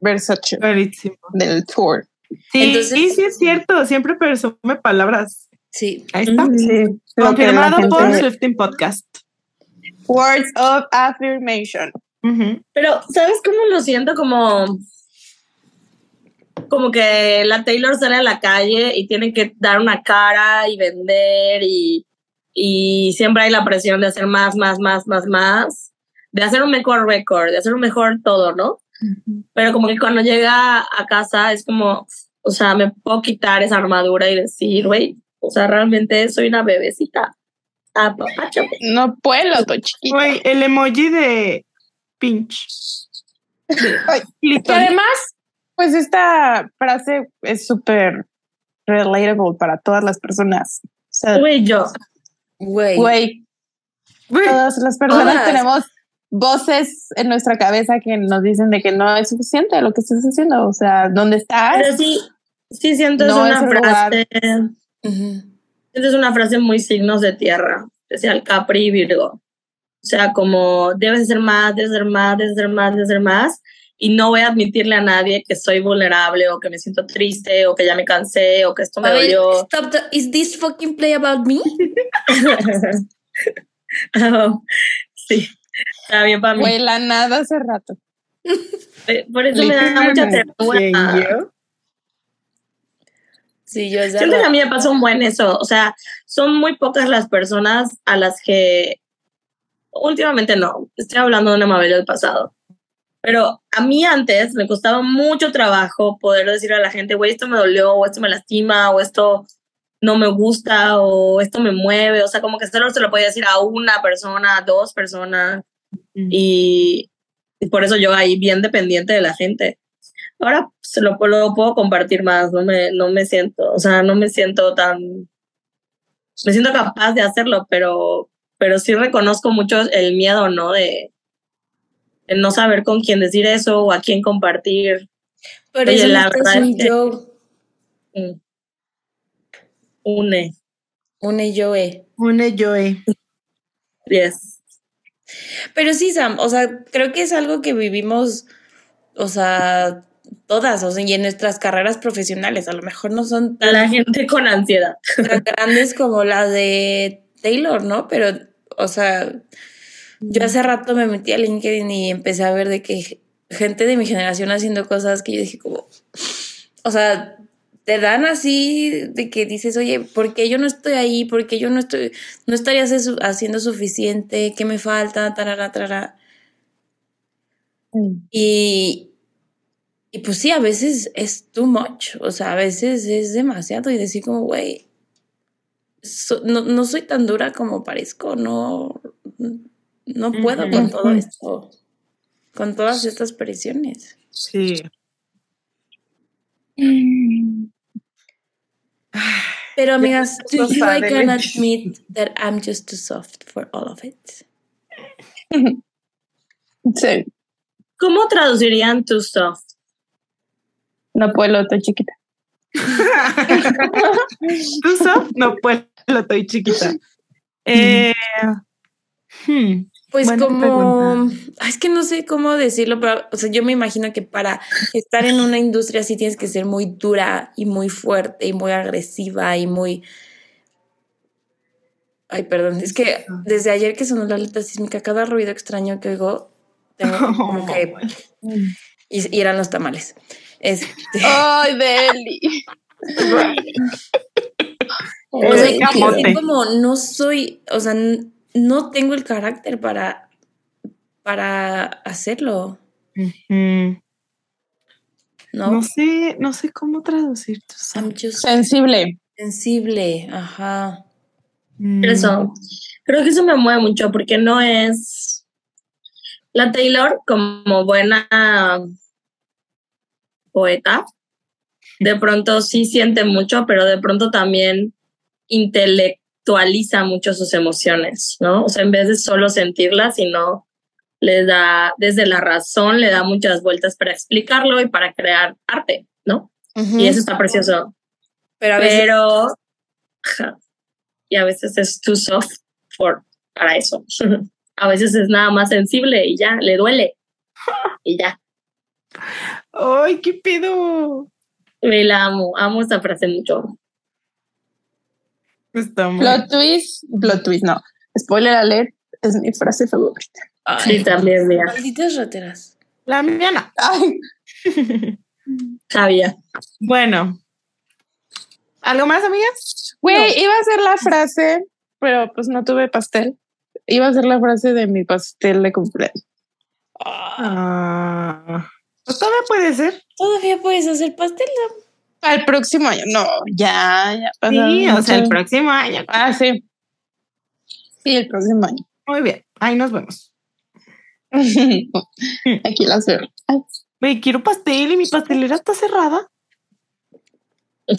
Versace Clarísimo. del tour. Sí, Entonces- y sí es cierto, siempre presume palabras. Sí. Ahí está. Sí, Confirmado por gente- Swifting Podcast. Words of affirmation. Ujú. Pero, ¿sabes cómo lo siento? Como, como que la Taylor sale a la calle y tiene que dar una cara y vender y, y siempre hay la presión de hacer más, más, más, más, más, de hacer un mejor récord, de hacer un mejor todo, ¿no? Pero como que cuando llega a casa es como, o sea, me puedo quitar esa armadura y decir, güey, o sea, realmente soy una bebecita. Apapáchame. No puedo, to chiquito. Güey, el emoji de pinch. Que además, pues esta frase es súper relatable para todas las personas. O sea, Güey, yo. Güey. güey, Güey, todas las personas Todas. tenemos voces en nuestra cabeza que nos dicen de que no es suficiente lo que estás haciendo. O sea, ¿dónde estás? Pero sí, sí siento No es es una frase. Esta es una frase muy signos de tierra, especial Capri y Virgo. O sea, como debes ser más, debes ser más, debes ser más, debes ser más. Y no voy a admitirle a nadie que soy vulnerable o que me siento triste o que ya me cansé o que esto me ver, dolió. stop the- is this fucking play about me? Oh, [LAUGHS] sí, está bien para mí. Güey, la nada hace rato. Eh, Por eso me da mucha ternura. yo. Sí, yo ya. Siento que a mí me pasa un buen eso. O sea, son muy pocas las personas a las que últimamente no. Estoy hablando de una Mabel del pasado. Pero a mí antes me costaba mucho trabajo poder decirle a la gente, güey, esto me dolió, o esto me lastima, o esto no me gusta, o esto me mueve. O sea, como que solo se lo podía decir a una persona, a dos personas. Y, y por eso yo ahí bien dependiente de la gente. Ahora se lo, lo puedo compartir más, no me, no me siento, o sea, no me siento tan, me siento capaz de hacerlo, pero, pero sí reconozco mucho el miedo, ¿no? De, de no saber con quién decir eso o a quién compartir. Pero Oye, eso la verdad es que- yo. Mm. Une, Un yo, eh. Una Joe. yes. Pero sí, Sam, o sea, creo que es algo que vivimos, o sea, todas, o sea, y en nuestras carreras profesionales, a lo mejor no son tan, la gente con ansiedad. tan [LAUGHS] grandes como las de Taylor, ¿no? Pero, o sea, yo hace rato me metí a LinkedIn y empecé a ver de que gente de mi generación haciendo cosas que yo dije como, o sea, te dan así de que dices, oye, ¿por qué yo no estoy ahí? ¿Por qué yo no estoy, no estaría haciendo suficiente? ¿Qué me falta? Tarara, tarara. Y, y pues sí, a veces es too much, o sea, a veces es demasiado y decir como, güey, so- no, no soy tan dura como parezco, no, no puedo con todo esto, con todas estas presiones. Sí. [SIGHS] Pero amigas, so you I can admit that I'm just too soft for all of it. [LAUGHS] Sí, ¿Cómo traducirían tu soft? no puedo, estoy chiquita. [LAUGHS] ¿Tú sos? No, pues [LAUGHS] lo estoy chiquita. [LAUGHS] Eh, hmm, Pues Buena como. Ay, es que no sé cómo decirlo, pero o sea, yo me imagino que para estar en una industria así tienes que ser muy dura y muy fuerte y muy agresiva y muy... Ay, perdón, es que desde ayer que sonó la alerta sísmica, cada ruido extraño que oigo, tengo [LAUGHS] como que... Y, y eran los tamales. Este, Ay, Deli. O sea, Eh, como no soy, o sea, no tengo el carácter para, para hacerlo. ¿no? No sé, no sé cómo traducir tu Sensible. Sensible, ajá. Mm. Eso. Creo que eso me mueve mucho porque no es. La Taylor, como buena poeta, de pronto sí siente mucho, pero de pronto también intelectualiza mucho sus emociones, ¿no? O sea, en vez de solo sentirlas, sino le da, desde la razón, le da muchas vueltas para explicarlo y para crear arte, ¿no? Y eso está precioso. Pero a veces Pero. Y a veces es too soft for, para eso. [LAUGHS] A veces es nada más sensible y ya, le duele. [LAUGHS] Y ya. ¡Ay, qué pedo! Me la amo, amo esta frase mucho. Está muy... Plot twist, plot twist, no. Spoiler alert, es mi frase favorita. Ay, Sí, también, mira. malditas rateras. La mía no. Ay, [LAUGHS] Sabía. Bueno. ¿Algo más, amigas? güey, iba a ser la frase, pero pues no tuve pastel. Iba a ser la frase de mi pastel de cumpleaños. Ah, pues todavía puede ser. Todavía puedes hacer pastel. ¿no? Al próximo año, no, ya, ya pasaron Sí, o sea, el próximo año. Ah, sí. Sí, el próximo año. Muy bien. Ahí nos vemos. [LAUGHS] Aquí veo. Ay, Güey, quiero pastel y mi pastelera está cerrada. [LAUGHS]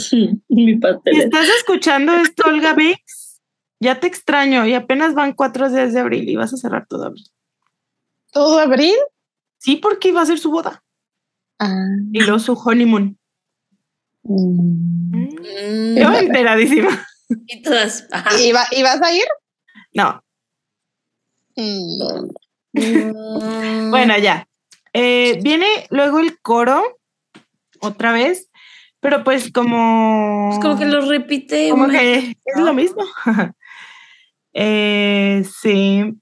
Mi Si pastel. estás escuchando esto, Olga Bix, ya te extraño y apenas van cuatro días de abril y vas a cerrar todo abril. ¿Todo abril? Sí, porque iba a ser su boda Ah. y luego su honeymoon. Mm. Mm, Yo enteradísima. y todas. ajá. ¿Iba, ¿Ibas a ir? No, Mm. Bueno, ya. Eh, viene luego el coro, otra vez, pero pues como... Es como que lo repite. Como una- que es lo mismo. [LAUGHS] Eh, sí.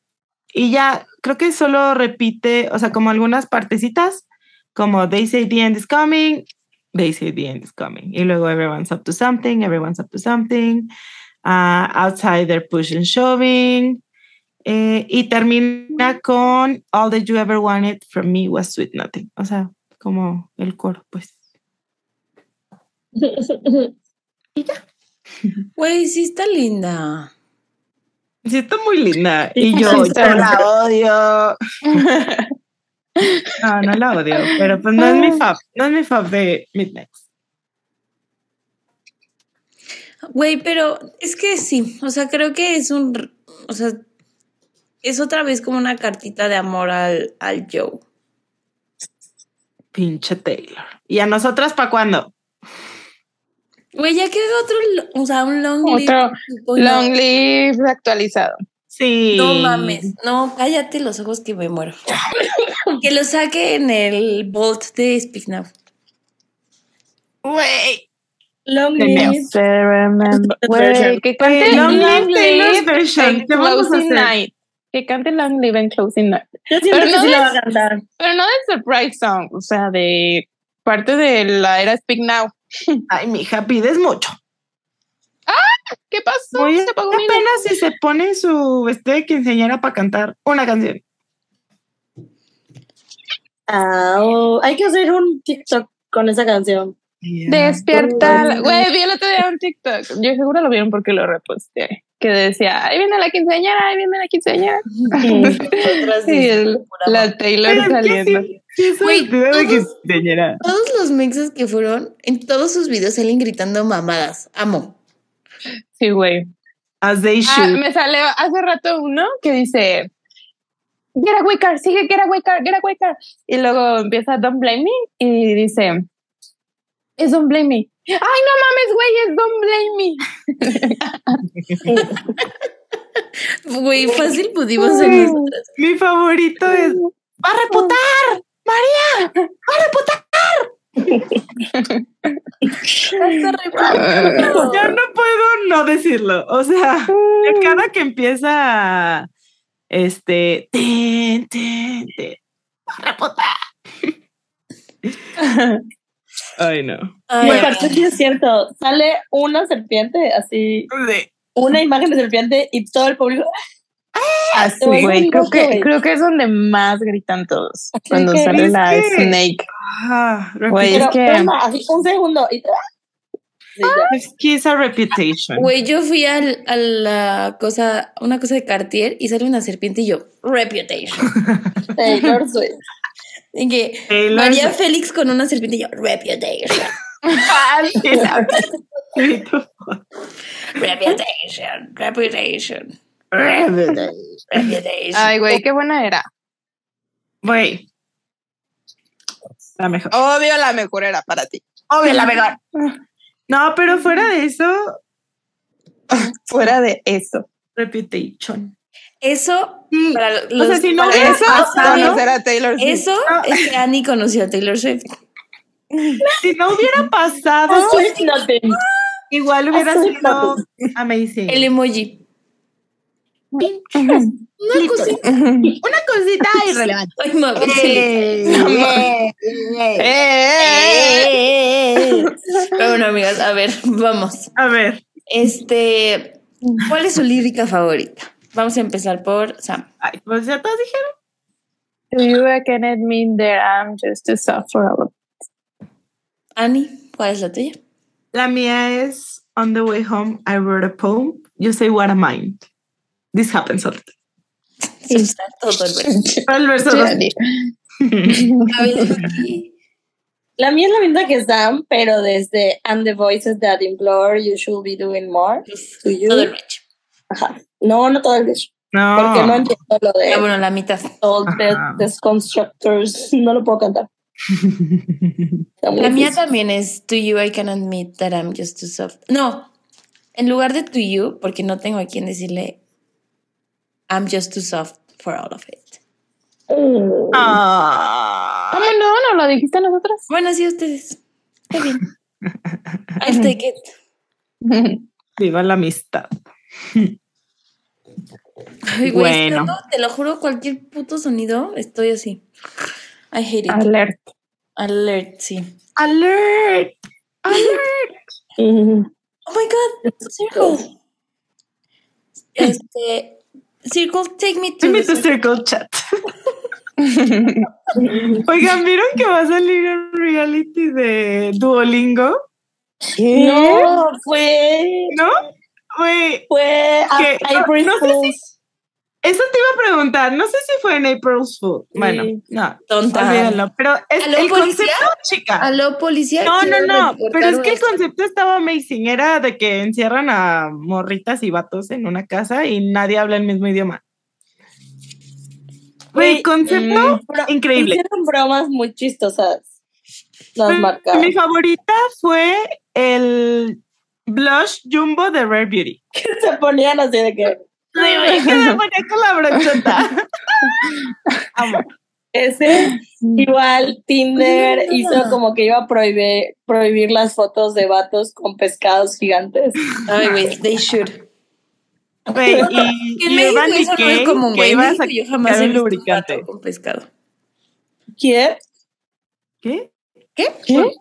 Y ya, creo que solo repite, o sea, como algunas partecitas, como they say the end is coming, they say the end is coming. Y luego everyone's up to something, everyone's up to something. ah, outside they're push and shoving. eh, y termina con all that you ever wanted from me was sweet nothing. O sea, como el coro, pues. [LAUGHS] Güey, sí está linda. Sí, está muy linda. Y yo, yo está la odio. [LAUGHS] No, no la odio, [LAUGHS] pero pues no es mi fab, no es mi fab de Midnight. Güey, pero es que sí, o sea, creo que es un, o sea, es otra vez como una cartita de amor al, al Joe. Pinche Taylor. ¿Y a nosotras para cuándo? Güey, ya que haga otro, o sea, un long live. Otro Long live actualizado. Sí. No mames, no, cállate los ojos que me muero. que lo saque en el Bolt de Speak Now. Güey. Long live. Güey, que cante Long Live version. en ¿Qué vamos a Closing hacer? Night. Que cante Long Live en Closing Night. Yo Pero que no sí la va es- a cantar. Pero no de Surprise Song, o sea, de parte de la era Speak Now. Ay, mija, pides mucho. ¿Qué pasó? Muy Se apagó mi luz. apenas si se pone su vestido de quinceañera para cantar una canción. Ah, oh, hay que hacer un TikTok con esa canción. Despierta. Güey, vi el otro día un TikTok. Yo seguro lo vieron porque lo reposté. Que decía, ahí viene la quinceañera, ahí viene la quinceañera. [LAUGHS] Y el- la Taylor Pero que saliendo. sí, sí, de todos-. Todos los mixes que fueron, en todos sus videos salen gritando mamadas. Amo. Sí, güey. As they Ah, me salió hace rato uno que dice Get away car, sigue get away car, get away car. Y luego empieza Don't blame me y dice es Don't blame me. Ay, no mames, güey, es Don't blame me. [LAUGHS] Güey, fácil pudimos ser nosotras. Mi favorito es ¡Va a reputar! ¡María! ¡Va a reputar! Ya no puedo no decirlo. O sea, cada que empieza este ten, ten, ten. Ay, no. Ay, sí es cierto, sale una serpiente, así, Sí. una imagen de serpiente y todo el público. Así, Güey, güey. Creo que, creo que es donde más gritan todos. Así Cuando que- sale la que- Snake. Ah, Güey, es que- toma, así un segundo y Es que esa reputation. Güey, yo fui al- a la cosa, una cosa de Cartier y sale una serpiente y yo, reputation. [LAUGHS] Taylor Swift. Y que Taylor María Swift. Félix con una serpiente y yo. Ah, sí, [LAUGHS] Sí. Reputation, reputation, reputation. Ay, güey, qué buena era. Güey. La mejor. Obvio, la mejor era para ti. Obvio, la mejor. No, pero fuera de eso, Fuera de eso. reputation. Eso, Sí. para O los sea, si no para- hubiera Eso, pasado, conocer a Taylor Swift. eso es que Annie conoció a Taylor Swift. si no hubiera pasado, igual hubiera sido amazing. El emoji. [LAUGHS] Una cosita, una [LAUGHS] cosita irrelevante. Ay, mami, sí. Eh, Eh, Pero bueno, amigas, a ver, vamos. A ver, Este, ¿cuál es su lírica favorita? Vamos a empezar por Sam. ay, pues ya todos dijeron. Do you reckon it mean that I'm just too soft for all of Annie, ¿cuál es la tuya? La mía es On the way home, I wrote a poem. You say what I mind. This happens all the time. Sí, está todo el verso. El verso. La mía es la misma que Sam, pero desde And the voices that implore you should be doing more to you. Todo el recho. Ajá. No, no todo el beso. No. Porque no entiendo lo de Ah, bueno, la mitad. all the Ajá. Constructors. [LAUGHS] No lo puedo cantar. [LAUGHS] La mía difícil. también es To You I Can Admit That I'm Just Too Soft. No, en lugar de To You, porque no tengo a quien decirle I'm Just Too Soft for all of it. Mm. Ah. ¿Cómo no? ¿No lo dijiste a nosotras? Bueno, sí, ustedes. Está bien. [LAUGHS] I'll take it. [LAUGHS] Viva la amistad. Ay, güey, Bueno. no, te lo juro, cualquier puto sonido, estoy así. I hate it. Alert. Alert, sí. Alert. Alert. [LAUGHS] Oh my god, Circle. Este, Circle, take me to me the to circle chat. Oigan, ¿vieron que va a salir un reality de Duolingo? No, fue. ¿No? Fue a- Que- April no sé si- Fools. Eso te iba a preguntar. No sé si fue en April's Fool. Bueno, Sí. no, tonta. olvídalo. Pero es ¿Aló, el policía? concepto, chica. Aló, policía. No, no, no, pero es que el concepto estaba amazing. Era de que encierran a morritas y vatos en una casa y nadie habla el mismo idioma. Güey, concepto Bro- increíble. Hicieron bromas muy chistosas. Las marcaron. Mi favorita fue el blush jumbo de Rare Beauty. [LAUGHS] Se ponían así de que. Sí, güey, que me ponía con la brochota. [LAUGHS] Amo. Ese, igual Tinder hizo como que iba a prohibir, prohibir las fotos de vatos con pescados gigantes. Ay, güey, they should. Güey, [LAUGHS] y, en y Urban eso no es común, que güey. En iba a yo jamás he un visto un lubricante. pato con pescado. ¿Quién? ¿Qué? ¿Qué? ¿Qué?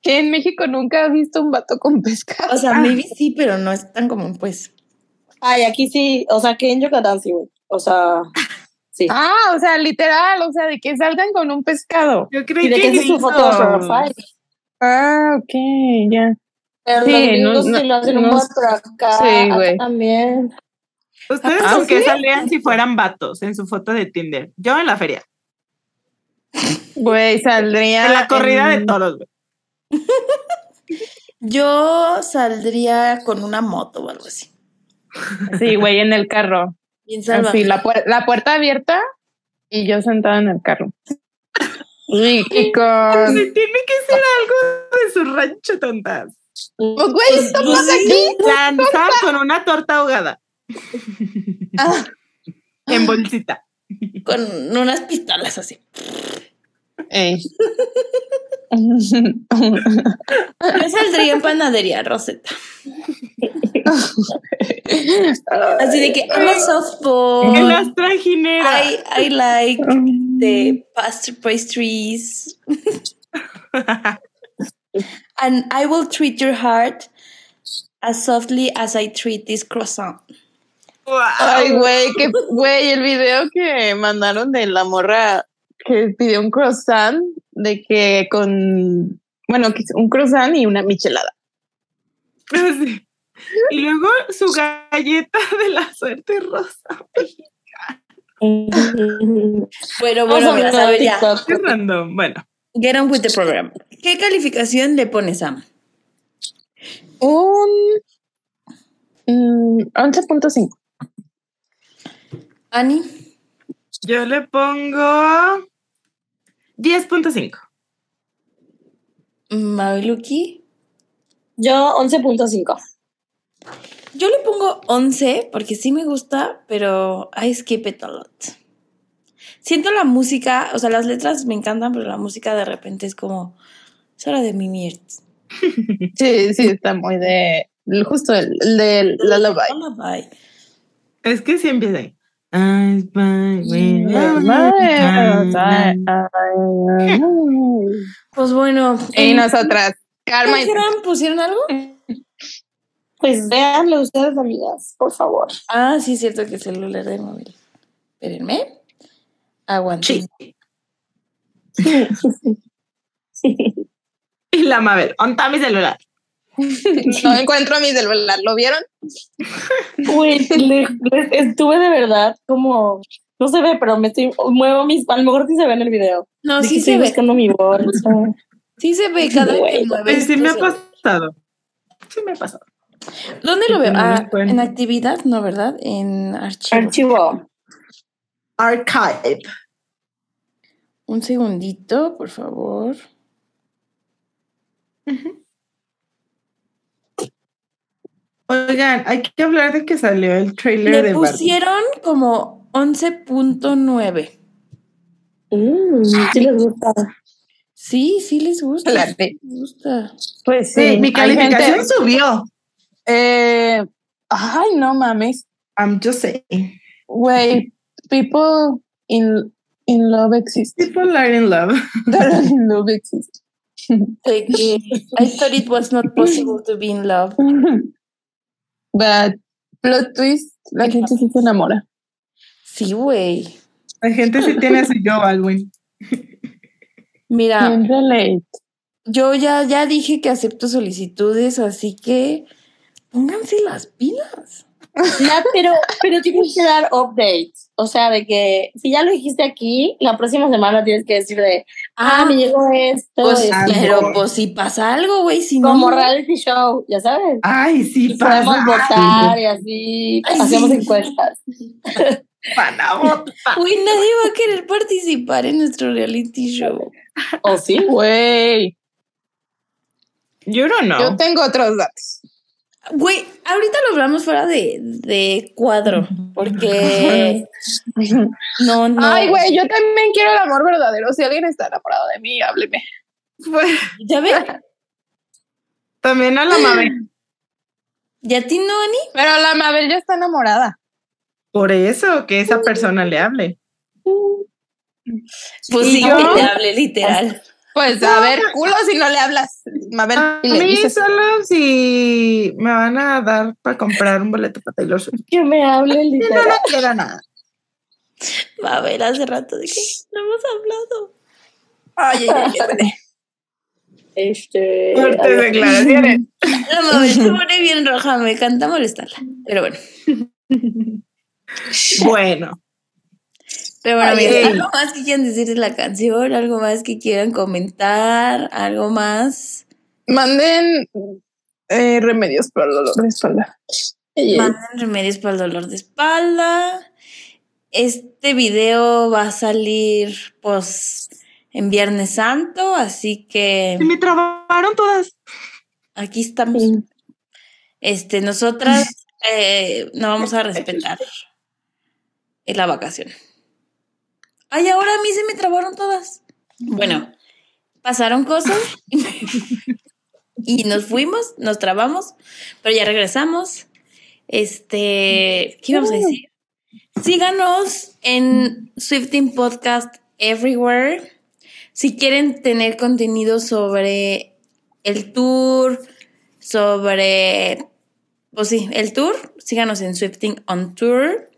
Que en México nunca has visto un vato con pescado. O sea, [LAUGHS] maybe sí, pero no es tan común, pues. Ay, aquí sí, o sea, que en Yucatán sí, güey. O sea, sí. Ah, o sea, literal, o sea, de que salgan con un pescado. Yo creí y de que que es su foto de gringos. profile. Ah, ok, ya. Pero Sí, los gringos no- sí lo hacen no- acá, sí, güey. también. ¿Ustedes Ah, con qué ¿sí? salían si fueran vatos en su foto de Tinder? Yo en la feria. Güey, saldría. En la corrida en- de toros, güey. [LAUGHS] Yo saldría con una moto o algo así. Sí, güey, en el carro. Bien. Así, la, puer- la puerta abierta y yo sentada en el carro. Y, y con. Sí, Tiene que ser algo de su rancho, tontas. Pues, güey, estamos pues, aquí. Lanza con una torta ahogada Ah, en bolsita. Con unas pistolas así. ey. Yo saldría en panadería, Rosetta. [LAUGHS] [LAUGHS] Así de que I'm a softball. En las trajineras. I, I like the pastry pastries. [LAUGHS] and I will treat your heart as softly as I treat this croissant. Ay, güey, que, güey, el video que mandaron de la morra que pidió un croissant de que con, bueno, un croissant y una michelada. [LAUGHS] Sí. Y luego su galleta [LAUGHS] de la suerte rosa. Bueno, Vamos bueno, a mira, a ver ya. Qué random. Bueno, Get on with the program. ¿Qué calificación le pones, Sam? Un mm, 11.5. Ani, yo le pongo 10.5. Mabeluki. Yo 11.5. Yo le pongo 11 porque sí me gusta, pero I skip it a lot. Siento la música, o sea, las letras me encantan, pero la música de repente es como, es hora de mimir. [LAUGHS] Sí, sí, está muy de. Justo el, el de Lullaby. Lullaby. Es que sí empieza ahí. I spy with Pues bueno. Y en- nosotras, Instagram pusieron algo? Pues véanlo ustedes, amigas, por favor. Ah, sí, es cierto que el celular del móvil. Espérenme. Aguanten. Sí. Y la Mabel, onta mi celular. [LAUGHS] no encuentro mi celular. ¿Lo vieron? Le- le- estuve de verdad como. No se ve, pero me estoy. Muevo mis. A lo mejor sí se ve en el video. No, De que sí estoy se ve. buscando mi bolsa. Sí se ve cada vez que mueves. Sí, sí me ha pasado. Sí me ha pasado. ¿Dónde lo veo? Ah, en actividad, no, ¿verdad? En archivo. Archivo. Archive. Un segundito, por favor. Oigan, hay que hablar de que salió el trailer Le de Barbie. pusieron como 11.9. Mm, sí les gusta. Sí, sí les gusta. Sí les gusta. Pues Sí, mi calificación gente- subió. Eh, ay, no mames. I'm just saying. Güey, people in, in love exist. People are in love. [LAUGHS] People in love exist. Que I thought it was not possible to be in love. [LAUGHS] But plot twist, la gente sí se enamora. Sí, güey. La gente sí tiene su yo, Alwin. Mira, yo ya, ya dije que acepto solicitudes, así que pónganse las pilas. Ya, pero, pero tienes que dar updates. O sea, de que si ya lo dijiste aquí, la próxima semana tienes que decir de, ah, Ah, me llegó esto. Pues, esto". pero pues si pasa algo, güey, si no. como no. reality show, ya sabes. Ay, sí, Y podemos pasa. votar y así Ay, hacemos sí. encuestas. Para [LAUGHS] votar. Güey, nadie va a querer participar en nuestro reality show. ¿O sí? Güey, Yo no yo know. tengo otros datos. Güey, ahorita lo hablamos fuera de, de cuadro, porque [LAUGHS] no, no. Ay, güey, yo también quiero el amor verdadero. Si alguien está enamorado de mí, hábleme. Pues, [LAUGHS] Ya ve, también a la Mabel. [GASPS] ya a ti no, Ani. Pero la Mabel ya está enamorada. Por eso, que esa persona le hable. Pues ¿Y sí, yo? que le hable literal. Pues a ver, culo si no le hablas, A y le mí dices. solo si me van a dar para comprar un boleto para Taylor Swift. Que me hable Yo no literal. no quiero nada. Va a ver hace rato de que no hemos hablado. Ay, ay, ay, ay. Este. Fuertes a ver. declaraciones. La Mabel se pone bien roja, me encanta molestarla. Pero bueno. Bueno, Pero bueno, algo más que quieran decir de la canción, algo más que quieran comentar, algo más. Manden eh, remedios para el dolor de espalda. Manden remedios para el dolor de espalda. Este video va a salir pues en Viernes Santo, así que se me trabaron todas. aquí estamos. Este, nosotras eh, no vamos a respetar en la vacación. Ay, ahora a mí se me trabaron todas. Bueno, pasaron cosas y nos fuimos, nos trabamos, pero ya regresamos. Este, ¿qué íbamos a decir? Síganos en Swifting Podcast Everywhere. Si quieren tener contenido sobre el tour, sobre, pues sí, el tour, síganos en Swifting on Tour.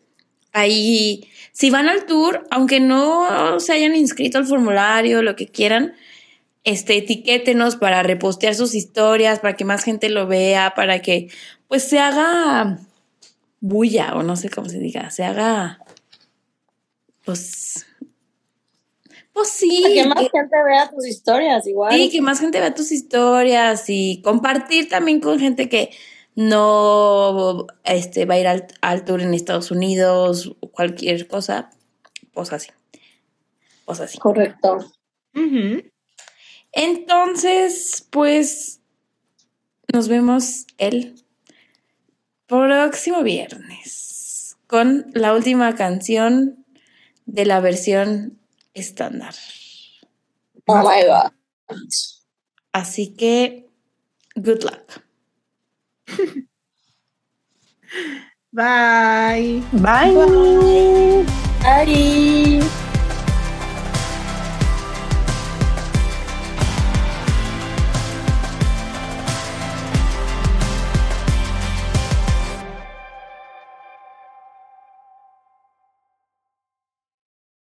Ahí, si van al tour, aunque no se hayan inscrito al formulario, lo que quieran, este, etiquétenos para repostear sus historias, para que más gente lo vea, para que pues se haga bulla o no sé cómo se diga, se haga pues pues sí. Para que más gente vea tus historias, igual. Sí, que más gente vea tus historias y compartir también con gente que no este, va a ir al, al tour en Estados Unidos o cualquier cosa. Pues así. Pues así. Correcto. Entonces, pues nos vemos el próximo viernes con la última canción de la versión estándar. Oh my God. Así que, good luck. Bye. Bye. Bye.